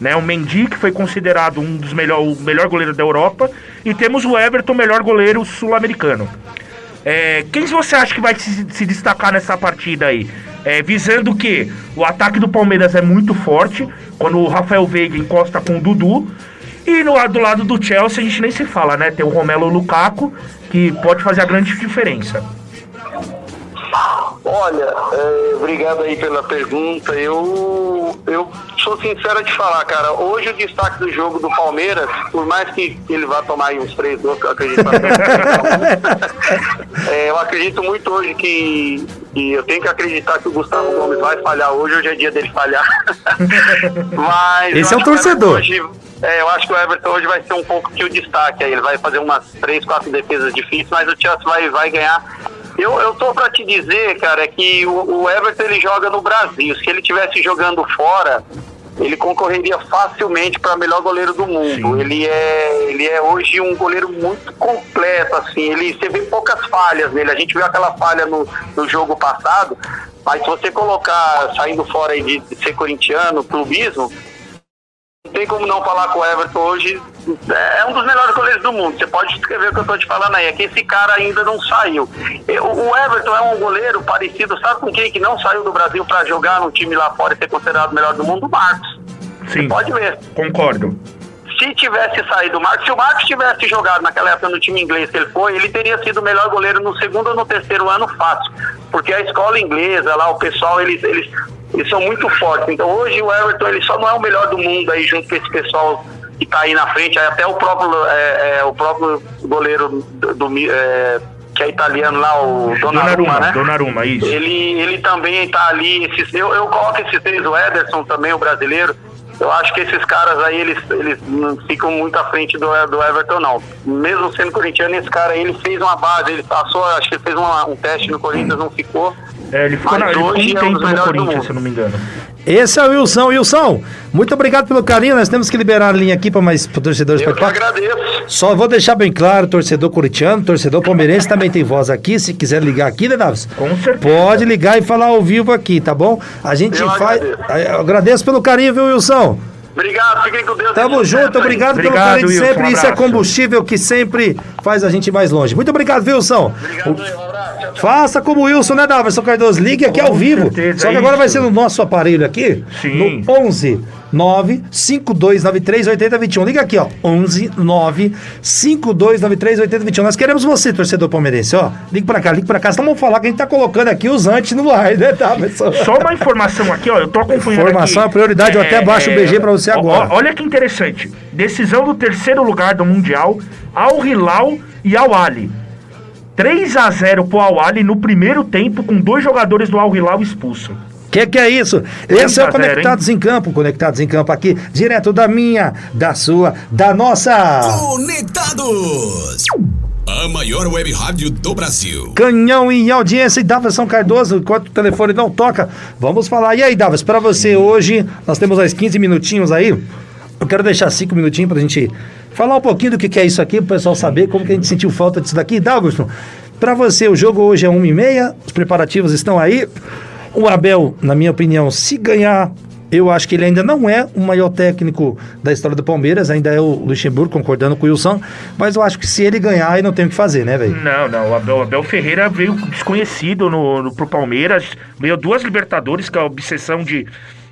Né, o Mendy, que foi considerado um dos melhor, o melhor goleiro da Europa. E temos o Everton, melhor goleiro sul-americano. É, quem você acha que vai se, se destacar nessa partida aí? É, visando que o ataque do Palmeiras é muito forte, quando o Rafael Veiga encosta com o Dudu. E no, do lado do Chelsea a gente nem se fala, né? Tem o Romelo Lukaku, que pode fazer a grande diferença. Olha, é, obrigado aí pela pergunta. Eu, eu sou sincero de falar, cara. Hoje o destaque do jogo do Palmeiras, por mais que ele vá tomar aí uns três gols, eu acredito é, eu acredito muito hoje que, que eu tenho que acreditar que o Gustavo Gomes vai falhar hoje. Hoje é dia dele falhar. Mas Esse é o torcedor. Hoje, é, eu acho que o Everton hoje vai ser um pouco que o destaque aí. Ele vai fazer umas três, quatro defesas difíceis, mas o Chelsea vai, vai ganhar. Eu, eu tô pra te dizer, cara, é que o, o Everton ele joga no Brasil. Se ele tivesse jogando fora, ele concorreria facilmente para melhor goleiro do mundo. Ele é, ele é hoje um goleiro muito completo, assim. Ele você vê poucas falhas nele. A gente viu aquela falha no, no jogo passado, mas se você colocar saindo fora aí de, de ser corintiano, clubismo, não tem como não falar com o Everton hoje. É um dos melhores goleiros do mundo. Você pode escrever o que eu tô te falando aí. É que esse cara ainda não saiu. O Everton é um goleiro parecido, sabe com quem que não saiu do Brasil para jogar no time lá fora e ser considerado o melhor do mundo? O Marcos. Sim, Pode ver. concordo. Se tivesse saído o Marcos, se o Marcos tivesse jogado naquela época no time inglês que ele foi, ele teria sido o melhor goleiro no segundo ou no terceiro ano fácil. Porque a escola inglesa lá, o pessoal, eles, eles, eles são muito fortes. Então hoje o Everton ele só não é o melhor do mundo aí junto com esse pessoal que tá aí na frente, aí até o próprio, é, é, o próprio goleiro do, do- é, que é italiano lá, o Donnarumma, Donnarumma, né? Donnarumma, isso. Ele, ele também tá ali. Esses, eu, eu coloco esses três, o Ederson também, o brasileiro. eu acho que esses caras aí, eles, eles não ficam muito à frente do, do Everton, não. Mesmo sendo corintiano, esse cara aí, ele fez uma base, ele passou, acho que ele fez uma, um teste no Corinthians, não ficou. É, ele ficou, na, ele ficou um é tempo no Corinthians, se eu não me engano. Esse é o Wilson. Wilson, muito obrigado pelo carinho. Nós temos que liberar a linha aqui para mais torcedores Eu que agradeço. Só vou deixar bem claro, torcedor corintiano, torcedor palmeirense também tem voz aqui. Se quiser ligar aqui, né, Davis? Com certeza. Pode ligar e falar ao vivo aqui, tá bom? A gente Eu faz. Agradeço. Eu agradeço pelo carinho, viu, Wilson? Obrigado, fiquem com Deus. Tamo junto, obrigado, obrigado pelo carinho sempre. Um Isso é combustível que sempre faz a gente mais longe. Muito obrigado, Wilson. Obrigado, um abraço. Faça como o Wilson, né, Davidson Cardoso? Ligue aqui com ao vivo. Certeza, Só que agora vai ser no nosso aparelho aqui. Sim. No 11 95293 8021. Liga aqui, ó. 11 95293 8021. Nós queremos você, torcedor palmeirense, ó. Liga pra cá, liga pra cá. Então vamos falar que a gente tá colocando aqui os antes no ar, né, tá, pessoal? Só uma informação aqui, ó. Eu tô acompanhando. Informação, aqui, a prioridade. É, eu até baixo o BG pra você agora. Ó, olha que interessante. Decisão do terceiro lugar do Mundial ao Hilal e ao Ali. 3 a 0 pro Al Ali no primeiro tempo com dois jogadores do Al Hilal expulsos que que é isso? Esse é o Conectados em Campo, Conectados em Campo aqui, direto da minha, da sua, da nossa. Conectados! A maior web rádio do Brasil. Canhão em audiência e Davison Cardoso, enquanto o telefone não toca, vamos falar. E aí, Davos, para você hoje, nós temos mais 15 minutinhos aí. Eu quero deixar 5 minutinhos pra gente falar um pouquinho do que, que é isso aqui, pro pessoal saber como que a gente sentiu falta disso daqui. Davos, para você, o jogo hoje é 1h30, os preparativos estão aí. O Abel, na minha opinião, se ganhar eu acho que ele ainda não é o maior técnico da história do Palmeiras, ainda é o Luxemburgo, concordando com o Wilson, mas eu acho que se ele ganhar, aí não tem o que fazer, né, velho? Não, não, o Abel, Abel, Ferreira veio desconhecido no, no, pro Palmeiras, veio duas Libertadores, que é a obsessão de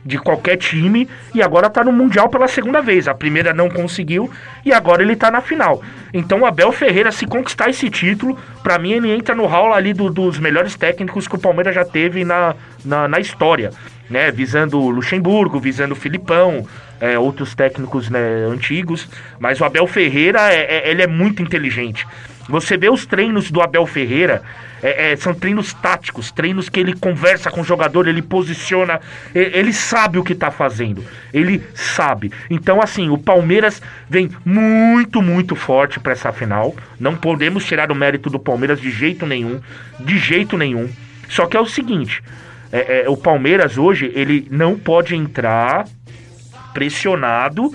de qualquer time e agora tá no Mundial pela segunda vez. A primeira não conseguiu e agora ele tá na final. Então o Abel Ferreira, se conquistar esse título, para mim ele entra no hall ali do, dos melhores técnicos que o Palmeiras já teve na, na, na história. Né, visando Luxemburgo, visando Filipão, é, outros técnicos né, antigos, mas o Abel Ferreira é, é, ele é muito inteligente. Você vê os treinos do Abel Ferreira, é, é, são treinos táticos, treinos que ele conversa com o jogador, ele posiciona, ele sabe o que está fazendo, ele sabe. Então, assim, o Palmeiras vem muito, muito forte para essa final. Não podemos tirar o mérito do Palmeiras de jeito nenhum, de jeito nenhum. Só que é o seguinte, é, é, o Palmeiras hoje ele não pode entrar pressionado.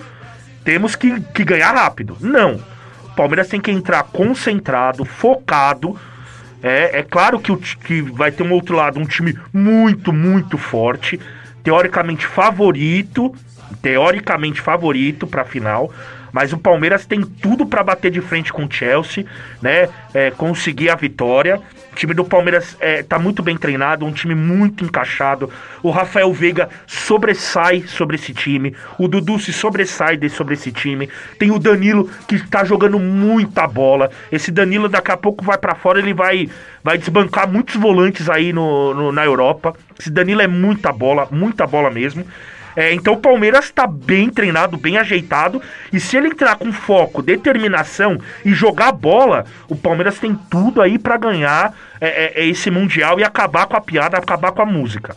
Temos que, que ganhar rápido. Não. O Palmeiras tem que entrar concentrado, focado é, é claro que, o, que vai ter um outro lado, um time muito, muito forte, teoricamente favorito, teoricamente favorito para a final, mas o Palmeiras tem tudo para bater de frente com o Chelsea, né? É, conseguir a vitória. O time do Palmeiras é, tá muito bem treinado, um time muito encaixado. O Rafael Veiga sobressai sobre esse time. O Dudu se sobressai sobre esse time. Tem o Danilo que tá jogando muita bola. Esse Danilo daqui a pouco vai para fora, ele vai vai desbancar muitos volantes aí no, no, na Europa. Esse Danilo é muita bola, muita bola mesmo. É, então o Palmeiras está bem treinado, bem ajeitado. E se ele entrar com foco, determinação e jogar bola, o Palmeiras tem tudo aí para ganhar é, é, é, esse Mundial e acabar com a piada, acabar com a música.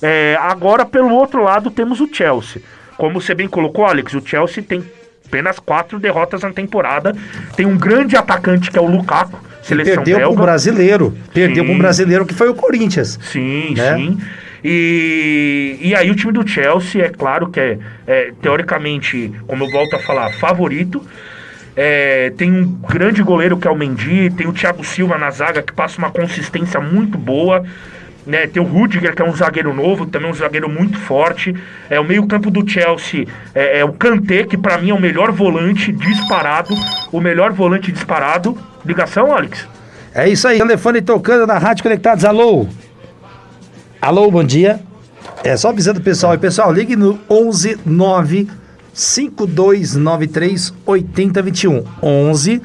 É, agora, pelo outro lado, temos o Chelsea. Como você bem colocou, Alex, o Chelsea tem apenas quatro derrotas na temporada. Tem um grande atacante que é o Lukaku. Seleção perdeu para um brasileiro. Perdeu para um brasileiro que foi o Corinthians. Sim, né? sim. E, e aí o time do Chelsea, é claro que é, é teoricamente, como eu volto a falar, favorito. É, tem um grande goleiro que é o Mendy, tem o Thiago Silva na zaga que passa uma consistência muito boa. Né, tem o Rudiger, que é um zagueiro novo, também um zagueiro muito forte. É o meio-campo do Chelsea, é, é o Kanté, que para mim é o melhor volante disparado. O melhor volante disparado. Ligação, Alex? É isso aí, telefone tocando na Rádio Conectados. Alô? Alô, bom dia. É só avisando o pessoal aí, pessoal, ligue no 11 9 5293 8021. 11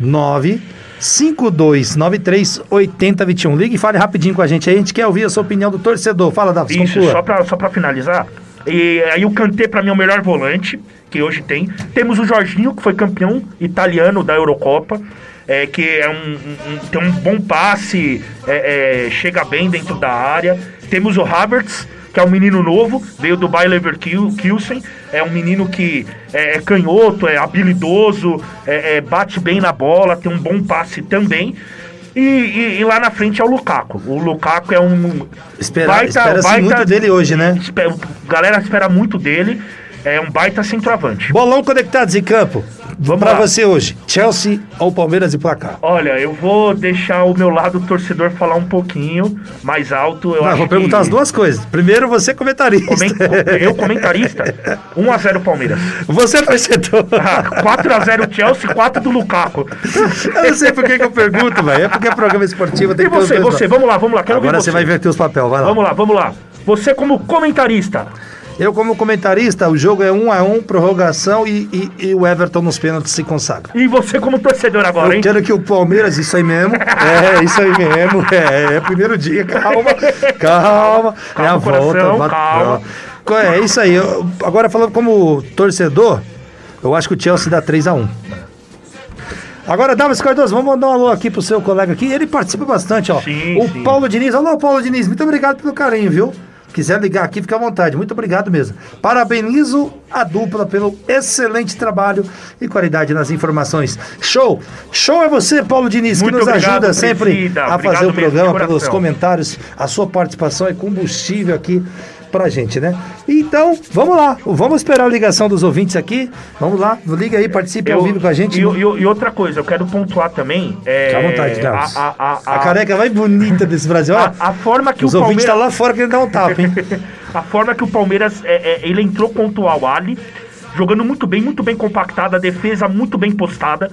9 5293 8021. Ligue e fale rapidinho com a gente aí. A gente quer ouvir a sua opinião do torcedor. Fala, Davi. Isso, só pra, só pra finalizar. E aí o Kanté, pra mim, é o melhor volante que hoje tem. Temos o Jorginho, que foi campeão italiano da Eurocopa é, que é um, um, tem um bom passe, é, é, chega bem dentro da área. Temos o Havertz, que é um menino novo, veio do Bayer Leverkusen, é um menino que é, é canhoto, é habilidoso, é, é, bate bem na bola, tem um bom passe também. E, e, e, lá na frente é o Lukaku. O Lukaku é um. Espera, Espera-se muito dele hoje, né? Espera, galera espera muito dele. É um baita centroavante. Bolão conectados em campo. Vamos pra lá. você hoje, Chelsea ou Palmeiras e placar? Olha, eu vou deixar o meu lado torcedor falar um pouquinho mais alto. Eu Não, vou perguntar que... as duas coisas. Primeiro, você comentarista. Coment... Eu comentarista? 1x0 Palmeiras. Você é torcedor. Ah, 4x0 Chelsea, 4 do Lukaku. Eu não sei por que, que eu pergunto, velho. É porque é programa esportivo. Tem e você, você, vamos lá, vamos lá. Quero Agora você vai inverter os papéis, vai lá. Vamos lá, vamos lá. Você como comentarista, eu, como comentarista, o jogo é um a um, prorrogação e, e, e o Everton nos pênaltis se consagra. E você como torcedor agora, eu hein? Quero que o Palmeiras, isso aí mesmo, é, isso aí mesmo, é, é primeiro dia, calma, calma, calma é a coração, volta. Calma. É isso aí, eu, agora falando como torcedor, eu acho que o Chelsea dá 3 a 1 Agora, Damas Cardoso, vamos mandar um alô aqui pro seu colega aqui. Ele participa bastante, ó. Sim, o sim. Paulo Diniz. Alô, Paulo Diniz, muito obrigado pelo carinho, viu? Quiser ligar aqui, fica à vontade. Muito obrigado mesmo. Parabenizo a dupla pelo excelente trabalho e qualidade nas informações. Show! Show é você, Paulo Diniz, Muito que nos obrigado, ajuda sempre a fazer o programa, pelos comentários. A sua participação é combustível aqui pra gente, né? Então, vamos lá. Vamos esperar a ligação dos ouvintes aqui. Vamos lá. Liga aí, participe eu, ao vivo com a gente. E, e, e, outra coisa, eu quero pontuar também. É, Fica à vontade, Carlos. A, a, a, a, careca mais bonita desse Brasil. A, a forma que Os o ouvintes estão tá lá fora querendo dar um tapa, hein? a forma que o Palmeiras é, é, ele entrou contra o Awali jogando muito bem, muito bem compactada, a defesa muito bem postada.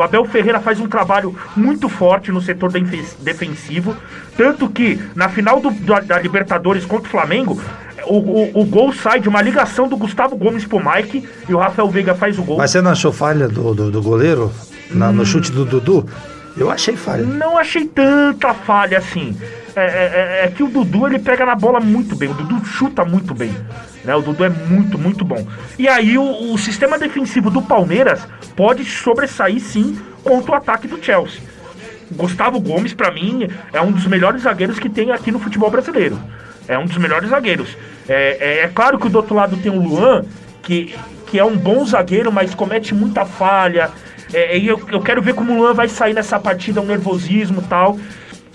O Abel Ferreira faz um trabalho muito forte no setor defensivo. Tanto que na final do, da Libertadores contra o Flamengo, o, o, o, gol sai de uma ligação do Gustavo Gomes pro Mike e o Rafael Veiga faz o gol. Mas você não achou falha do, do, do goleiro na, hum. no chute do Dudu? Eu achei falha. Não achei tanta falha assim. É, é, é, é, que o Dudu ele pega na bola muito bem, o Dudu chuta muito bem. Né? O Dudu é muito, muito bom. E aí o, o sistema defensivo do Palmeiras pode sobressair sim contra o ataque do Chelsea. Gustavo Gomes, para mim, é um dos melhores zagueiros que tem aqui no futebol brasileiro. É um dos melhores zagueiros. É, é, é claro que do outro lado tem o Luan, que, que é um bom zagueiro, mas comete muita falha. É, e eu, eu quero ver como o Luan vai sair nessa partida, um nervosismo e tal.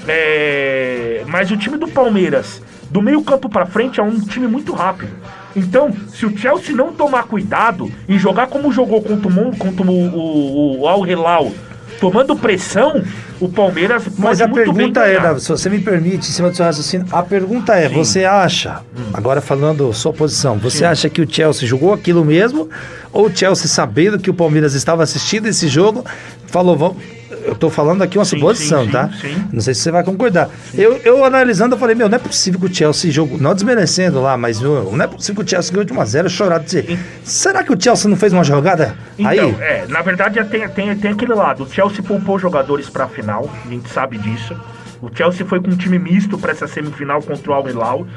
É, mas o time do Palmeiras, do meio campo para frente, é um time muito rápido. Então, se o Chelsea não tomar cuidado e jogar como jogou contra o, contra o, o, o Al Hilal, tomando pressão, o Palmeiras Mas a pergunta é, Davi, se você me permite, em cima do seu raciocínio, a pergunta é, Sim. você acha, hum. agora falando sua posição, você Sim. acha que o Chelsea jogou aquilo mesmo? Ou o Chelsea, sabendo que o Palmeiras estava assistindo esse jogo, falou, vamos eu tô falando aqui uma sim, suposição, sim, tá? Sim, não sei se você vai concordar. Eu, eu analisando, eu falei, meu, não é possível que o Chelsea jogou, não desmerecendo lá, mas não é possível que o Chelsea ganhou de 1x0 chorado dizer. Será que o Chelsea não fez uma jogada? Então, aí? é, na verdade tem, tem, tem aquele lado. O Chelsea poupou jogadores pra final, a gente sabe disso. O Chelsea foi com um time misto para essa semifinal contra o Al Hilal.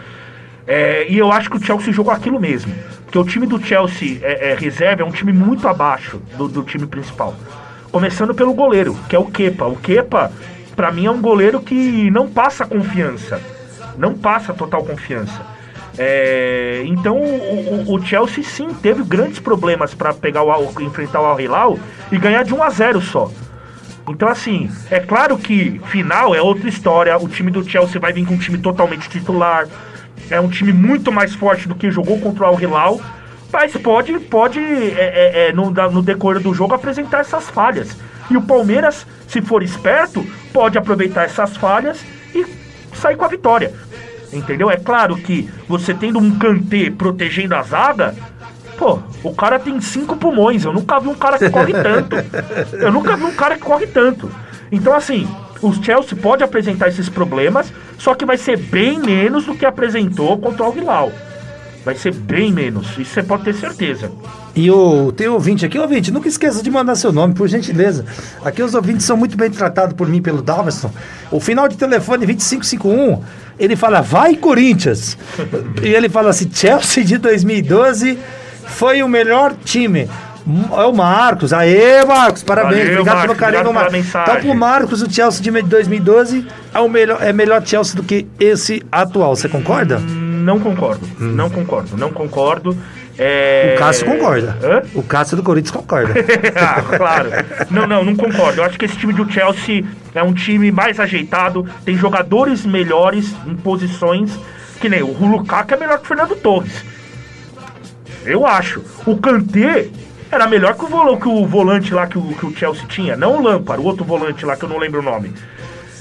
É, e eu acho que o Chelsea jogou aquilo mesmo. Porque o time do Chelsea é, é, reserva é um time muito abaixo do, do time principal. Começando pelo goleiro, que é o Kepa. O Kepa, para mim, é um goleiro que não passa confiança. Não passa total confiança. É, então o, o, Chelsea sim teve grandes problemas para pegar o enfrentar o Al Hilal e ganhar de 1 a 0 só. Então assim, é claro que final é outra história. O time do Chelsea vai vir com um time totalmente titular. É um time muito mais forte do que jogou contra o Al Hilal mas pode, pode é, é, é, no, no decorrer do jogo apresentar essas falhas. E o Palmeiras, se for esperto, pode aproveitar essas falhas e sair com a vitória. Entendeu? É claro que você tendo um Kanté protegendo a zaga, pô, o cara tem cinco pulmões. Eu nunca vi um cara que corre tanto. Eu nunca vi um cara que corre tanto. Então, assim, o Chelsea pode apresentar esses problemas, só que vai ser bem menos do que apresentou contra o Hilal. Vai ser bem menos, isso você pode ter certeza. E o tem ouvinte aqui, ouvinte, nunca esqueça de mandar seu nome, por gentileza. Aqui os ouvintes são muito bem tratados por mim, pelo Dalverson. O final de telefone 2551, ele fala, vai Corinthians. e ele fala assim, Chelsea de 2012 foi o melhor time. É o Marcos. Aê, Marcos, parabéns. Valeu, obrigado Marcos, pelo carinho, Marcos. Então, pro Marcos, o Chelsea de 2012 é o melhor, é melhor Chelsea do que esse atual. Você concorda? Não concordo. Hum. Não concordo, não concordo. É... O Cássio concorda. Hã? O Cássio do Corinthians concorda. ah, claro. Não, não, não concordo. Eu acho que esse time do Chelsea é um time mais ajeitado, tem jogadores melhores em posições, que nem o Lukaku é melhor que o Fernando Torres. Eu acho. O Kanté era melhor que o, que o volante lá que o, que o Chelsea tinha. Não o Lampard, o outro volante lá que eu não lembro o nome.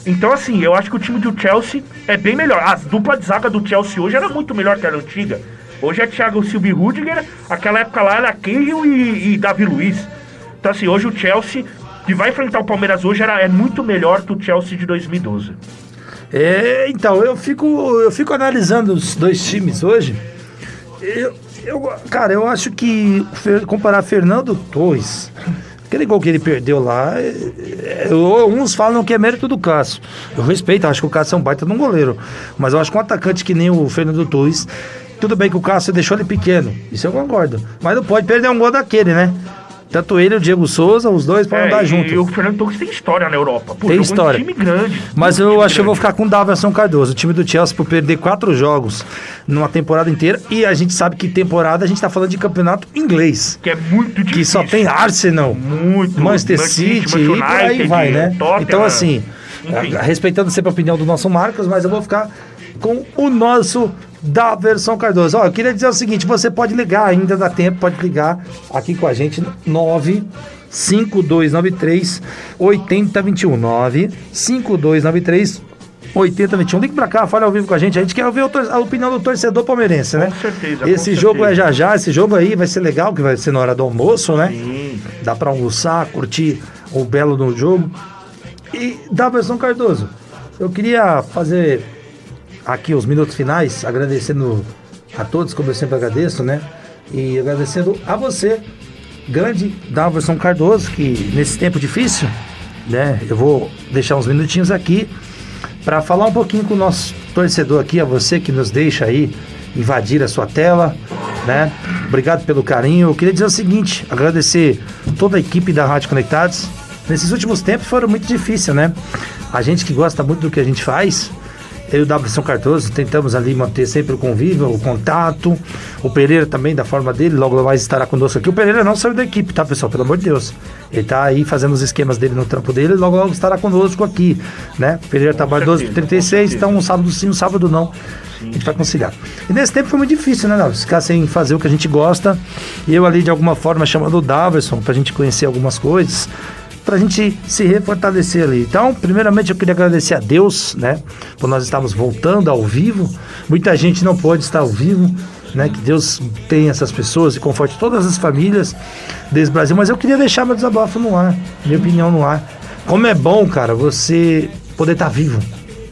Então, assim, eu acho que o time do Chelsea é bem melhor. A dupla de zaga do Chelsea hoje era muito melhor que a antiga. Hoje é Thiago Silva e Rudiger, aquela época lá era Cahill e, e Davi Luiz. Então, assim, hoje o Chelsea, que vai enfrentar o Palmeiras hoje, era, é muito melhor que o Chelsea de 2012. É, então, eu fico, eu fico analisando os dois times hoje. Eu, eu, cara, eu acho que comparar Fernando Torres Aquele gol que ele perdeu lá, é, é, uns falam que é mérito do Cássio. Eu respeito, acho que o Cássio é um baita de um goleiro. Mas eu acho que um atacante que nem o Fernando Torres, tudo bem que o Cássio deixou ele pequeno, isso eu concordo. Mas não pode perder um gol daquele, né? Tanto ele e o Diego Souza, os dois podem é, andar juntos. E o Fernando Torres tem história na Europa. Pô, tem história. Um time grande. Mas eu acho que eu vou ficar com o Daverson Cardoso. O time do Chelsea por perder quatro jogos numa temporada inteira. E a gente sabe que temporada a gente tá falando de campeonato inglês. Que é muito difícil. Que só tem Arsenal, muito, Manchester, City, City United, e por aí vai, né? Tottenham, então assim, enfim. respeitando sempre a opinião do nosso Marcos, mas eu vou ficar com o nosso da versão Cardoso. Ó, eu queria dizer o seguinte: você pode ligar, ainda dá tempo, pode ligar aqui com a gente, 9 5293 8021 9 5293 8021. Ligue pra cá, fale ao vivo com a gente. A gente quer ouvir a opinião do torcedor palmeirense, né? Com certeza. Esse com jogo certeza. é já já, esse jogo aí vai ser legal, que vai ser na hora do almoço, né? Sim. Dá pra almoçar, curtir o belo do jogo. E da versão Cardoso, eu queria fazer aqui os minutos finais, agradecendo a todos, como eu sempre agradeço, né? E agradecendo a você, grande Dalverson Cardoso, que nesse tempo difícil, né? Eu vou deixar uns minutinhos aqui para falar um pouquinho com o nosso torcedor aqui, a você que nos deixa aí invadir a sua tela, né? Obrigado pelo carinho. Eu queria dizer o seguinte, agradecer toda a equipe da Rádio Conectados. Nesses últimos tempos foram muito difíceis, né? A gente que gosta muito do que a gente faz, eu e o Davidson Cardoso tentamos ali manter sempre o convívio, o contato. O Pereira também, da forma dele, logo mais estará conosco aqui. O Pereira não saiu da equipe, tá, pessoal? Pelo amor de Deus. Ele tá aí fazendo os esquemas dele no trampo dele logo, logo estará conosco aqui, né? O Pereira trabalha 12 por 36, então um sábado sim, um sábado não. A gente vai conciliar. E nesse tempo foi muito difícil, né, Davis? Ficar sem fazer o que a gente gosta. E eu ali, de alguma forma, chamando o Daverson pra gente conhecer algumas coisas para a gente se refortalecer ali. Então, primeiramente, eu queria agradecer a Deus, né, por nós estarmos voltando ao vivo. Muita gente não pode estar ao vivo, né, que Deus tenha essas pessoas e conforte todas as famílias desse Brasil. Mas eu queria deixar meu desabafo no ar, minha opinião no ar. Como é bom, cara, você poder estar vivo,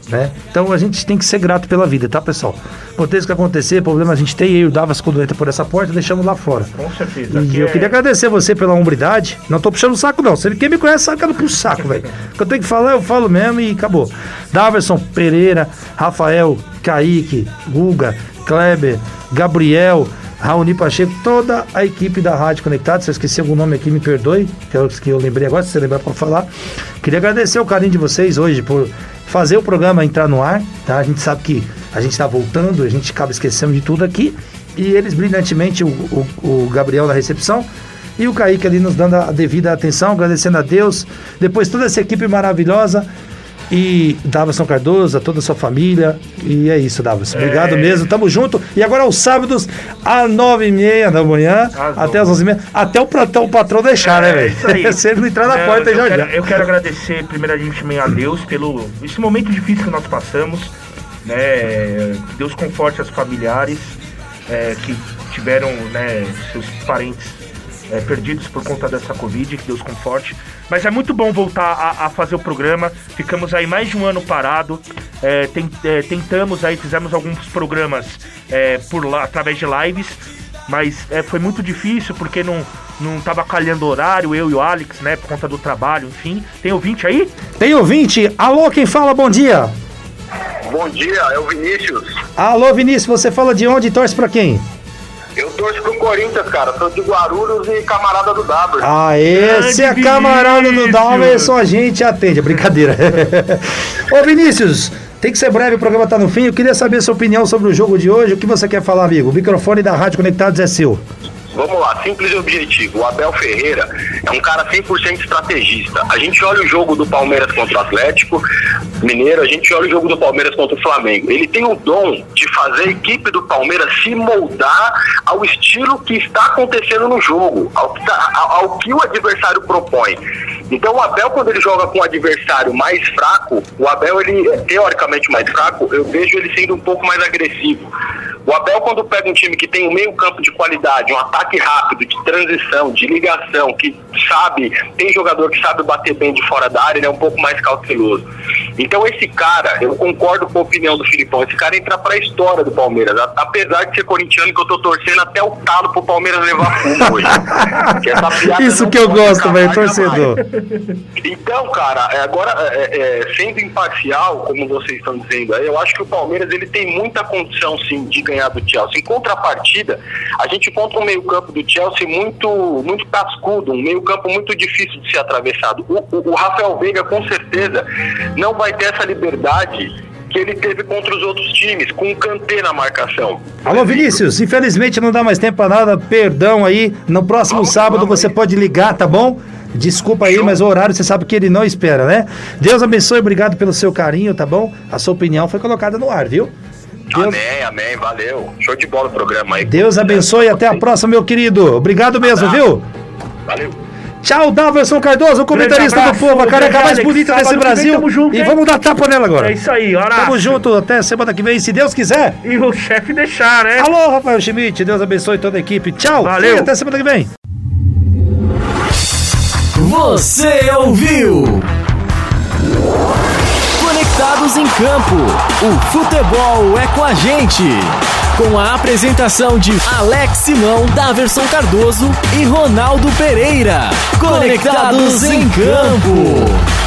né? Então a gente tem que ser grato pela vida, tá, pessoal? Aconteça o que acontecer, problema a gente tem, eu e o Davas, quando entra por essa porta, deixamos lá fora. Com certeza. E eu é... queria agradecer você pela hombridade. Não tô puxando o saco, não. Se quem me conhece sabe que eu não puxo o saco, velho. O que eu tenho que falar, eu falo mesmo e acabou. Daverson Pereira, Rafael, Kaique, Guga, Kleber, Gabriel. Raoni Pacheco, toda a equipe da Rádio Conectado. Se eu esqueci algum nome aqui, me perdoe, que é o que eu lembrei agora, se você lembrar para falar. Queria agradecer o carinho de vocês hoje por fazer o programa entrar no ar, tá? A gente sabe que a gente está voltando, a gente acaba esquecendo de tudo aqui. E eles brilhantemente, o, o, o Gabriel na recepção e o Kaique ali nos dando a devida atenção, agradecendo a Deus. Depois toda essa equipe maravilhosa e Davison Cardoso, a toda a sua família. E é isso, Davison. Obrigado é. mesmo, tamo junto. E agora aos sábados, às nove e meia da manhã, até às onze e meia, até o, patrão, o patrão deixar, né, é, né, velho? Se ele não entrar na porta eu já, quero, Eu quero agradecer primeiramente também a Deus pelo esse momento difícil que nós passamos. Né? Deus conforte as familiares é, que tiveram né, seus parentes é, perdidos por conta dessa Covid, que Deus conforte. Mas é muito bom voltar a, a, fazer o programa. Ficamos aí mais de um ano parado. É, tem, é, tentamos aí, fizemos alguns programas é, por lá, através de lives. Mas é, foi muito difícil porque não, não tava calhando horário, eu e o Alex, né? Por conta do trabalho, enfim. Tem ouvinte aí? Tem ouvinte. Alô, quem fala? Bom dia. Bom dia, é o Vinícius. Alô, Vinícius, você fala de onde e torce pra quem? Eu torço pro Corinthians, cara. Sou de Guarulhos e camarada do W. Ah, esse é camarada do W, só a gente atende. É brincadeira. Ô, Vinícius, Tem que ser breve, o programa tá no fim. Eu queria saber sua opinião sobre o jogo de hoje. O que você quer falar, amigo? O microfone da Rádio Conectados é seu. Vamos lá, simples e objetivo. O Abel Ferreira é um cara 100% estrategista. A gente olha o jogo do Palmeiras contra o Atlético Mineiro, a gente olha o jogo do Palmeiras contra o Flamengo. Ele tem o dom de fazer a equipe do Palmeiras se moldar ao estilo que está acontecendo no jogo, ao que, tá, ao, ao que o adversário propõe. Então o Abel, quando ele joga com um adversário mais fraco, o Abel, ele é teoricamente mais fraco, eu vejo ele sendo um pouco mais agressivo. O Abel, quando pega um time que tem um meio campo de qualidade, um ataque rápido, de transição, de ligação, que sabe, tem jogador que sabe bater bem de fora da área, ele é um pouco mais cauteloso. Então esse cara, eu concordo com a opinião do Filipão, esse cara entra pra história do Palmeiras, apesar de ser corintiano, que eu tô torcendo até o talo pro Palmeiras levar fundo hoje. que Isso que eu gosto, velho, torcedor. Então, cara, é, agora, é, é, sendo imparcial, como vocês estão dizendo aí, eu acho que o Palmeiras ele tem muita condição, sim, de ganhar do Chelsea. Em contrapartida, a gente encontra um meio-campo do Chelsea muito, muito cascudo, um meio-campo muito difícil de ser atravessado. O, o, o Rafael Veiga, com certeza, não vai ter essa liberdade que ele teve contra os outros times, com o Kanté na marcação. Alô, Vinícius, infelizmente não dá mais tempo para nada, perdão aí. No próximo vamos, sábado vamos você aí. pode ligar, tá bom? Desculpa aí, mas o horário você sabe que ele não espera, né? Deus abençoe, obrigado pelo seu carinho, tá bom? A sua opinião foi colocada no ar, viu? Deus... Amém, amém, valeu. Show de bola o programa aí. Deus abençoe e até a próxima, meu querido. Obrigado mesmo, viu? Valeu. Tchau, Daverson Cardoso, o comentarista abraço, do povo, a careca mais bonita desse Brasil. Vem, junto, e vamos dar tapa nela agora. É isso aí, ora. Tamo junto, até semana que vem, se Deus quiser. E o chefe deixar, né? Alô, Rafael Schmidt, Deus abençoe toda a equipe. Tchau, valeu. E até semana que vem. Você ouviu? Conectados em Campo. O futebol é com a gente. Com a apresentação de Alex Simão, Daverson Cardoso e Ronaldo Pereira. Conectados em Campo.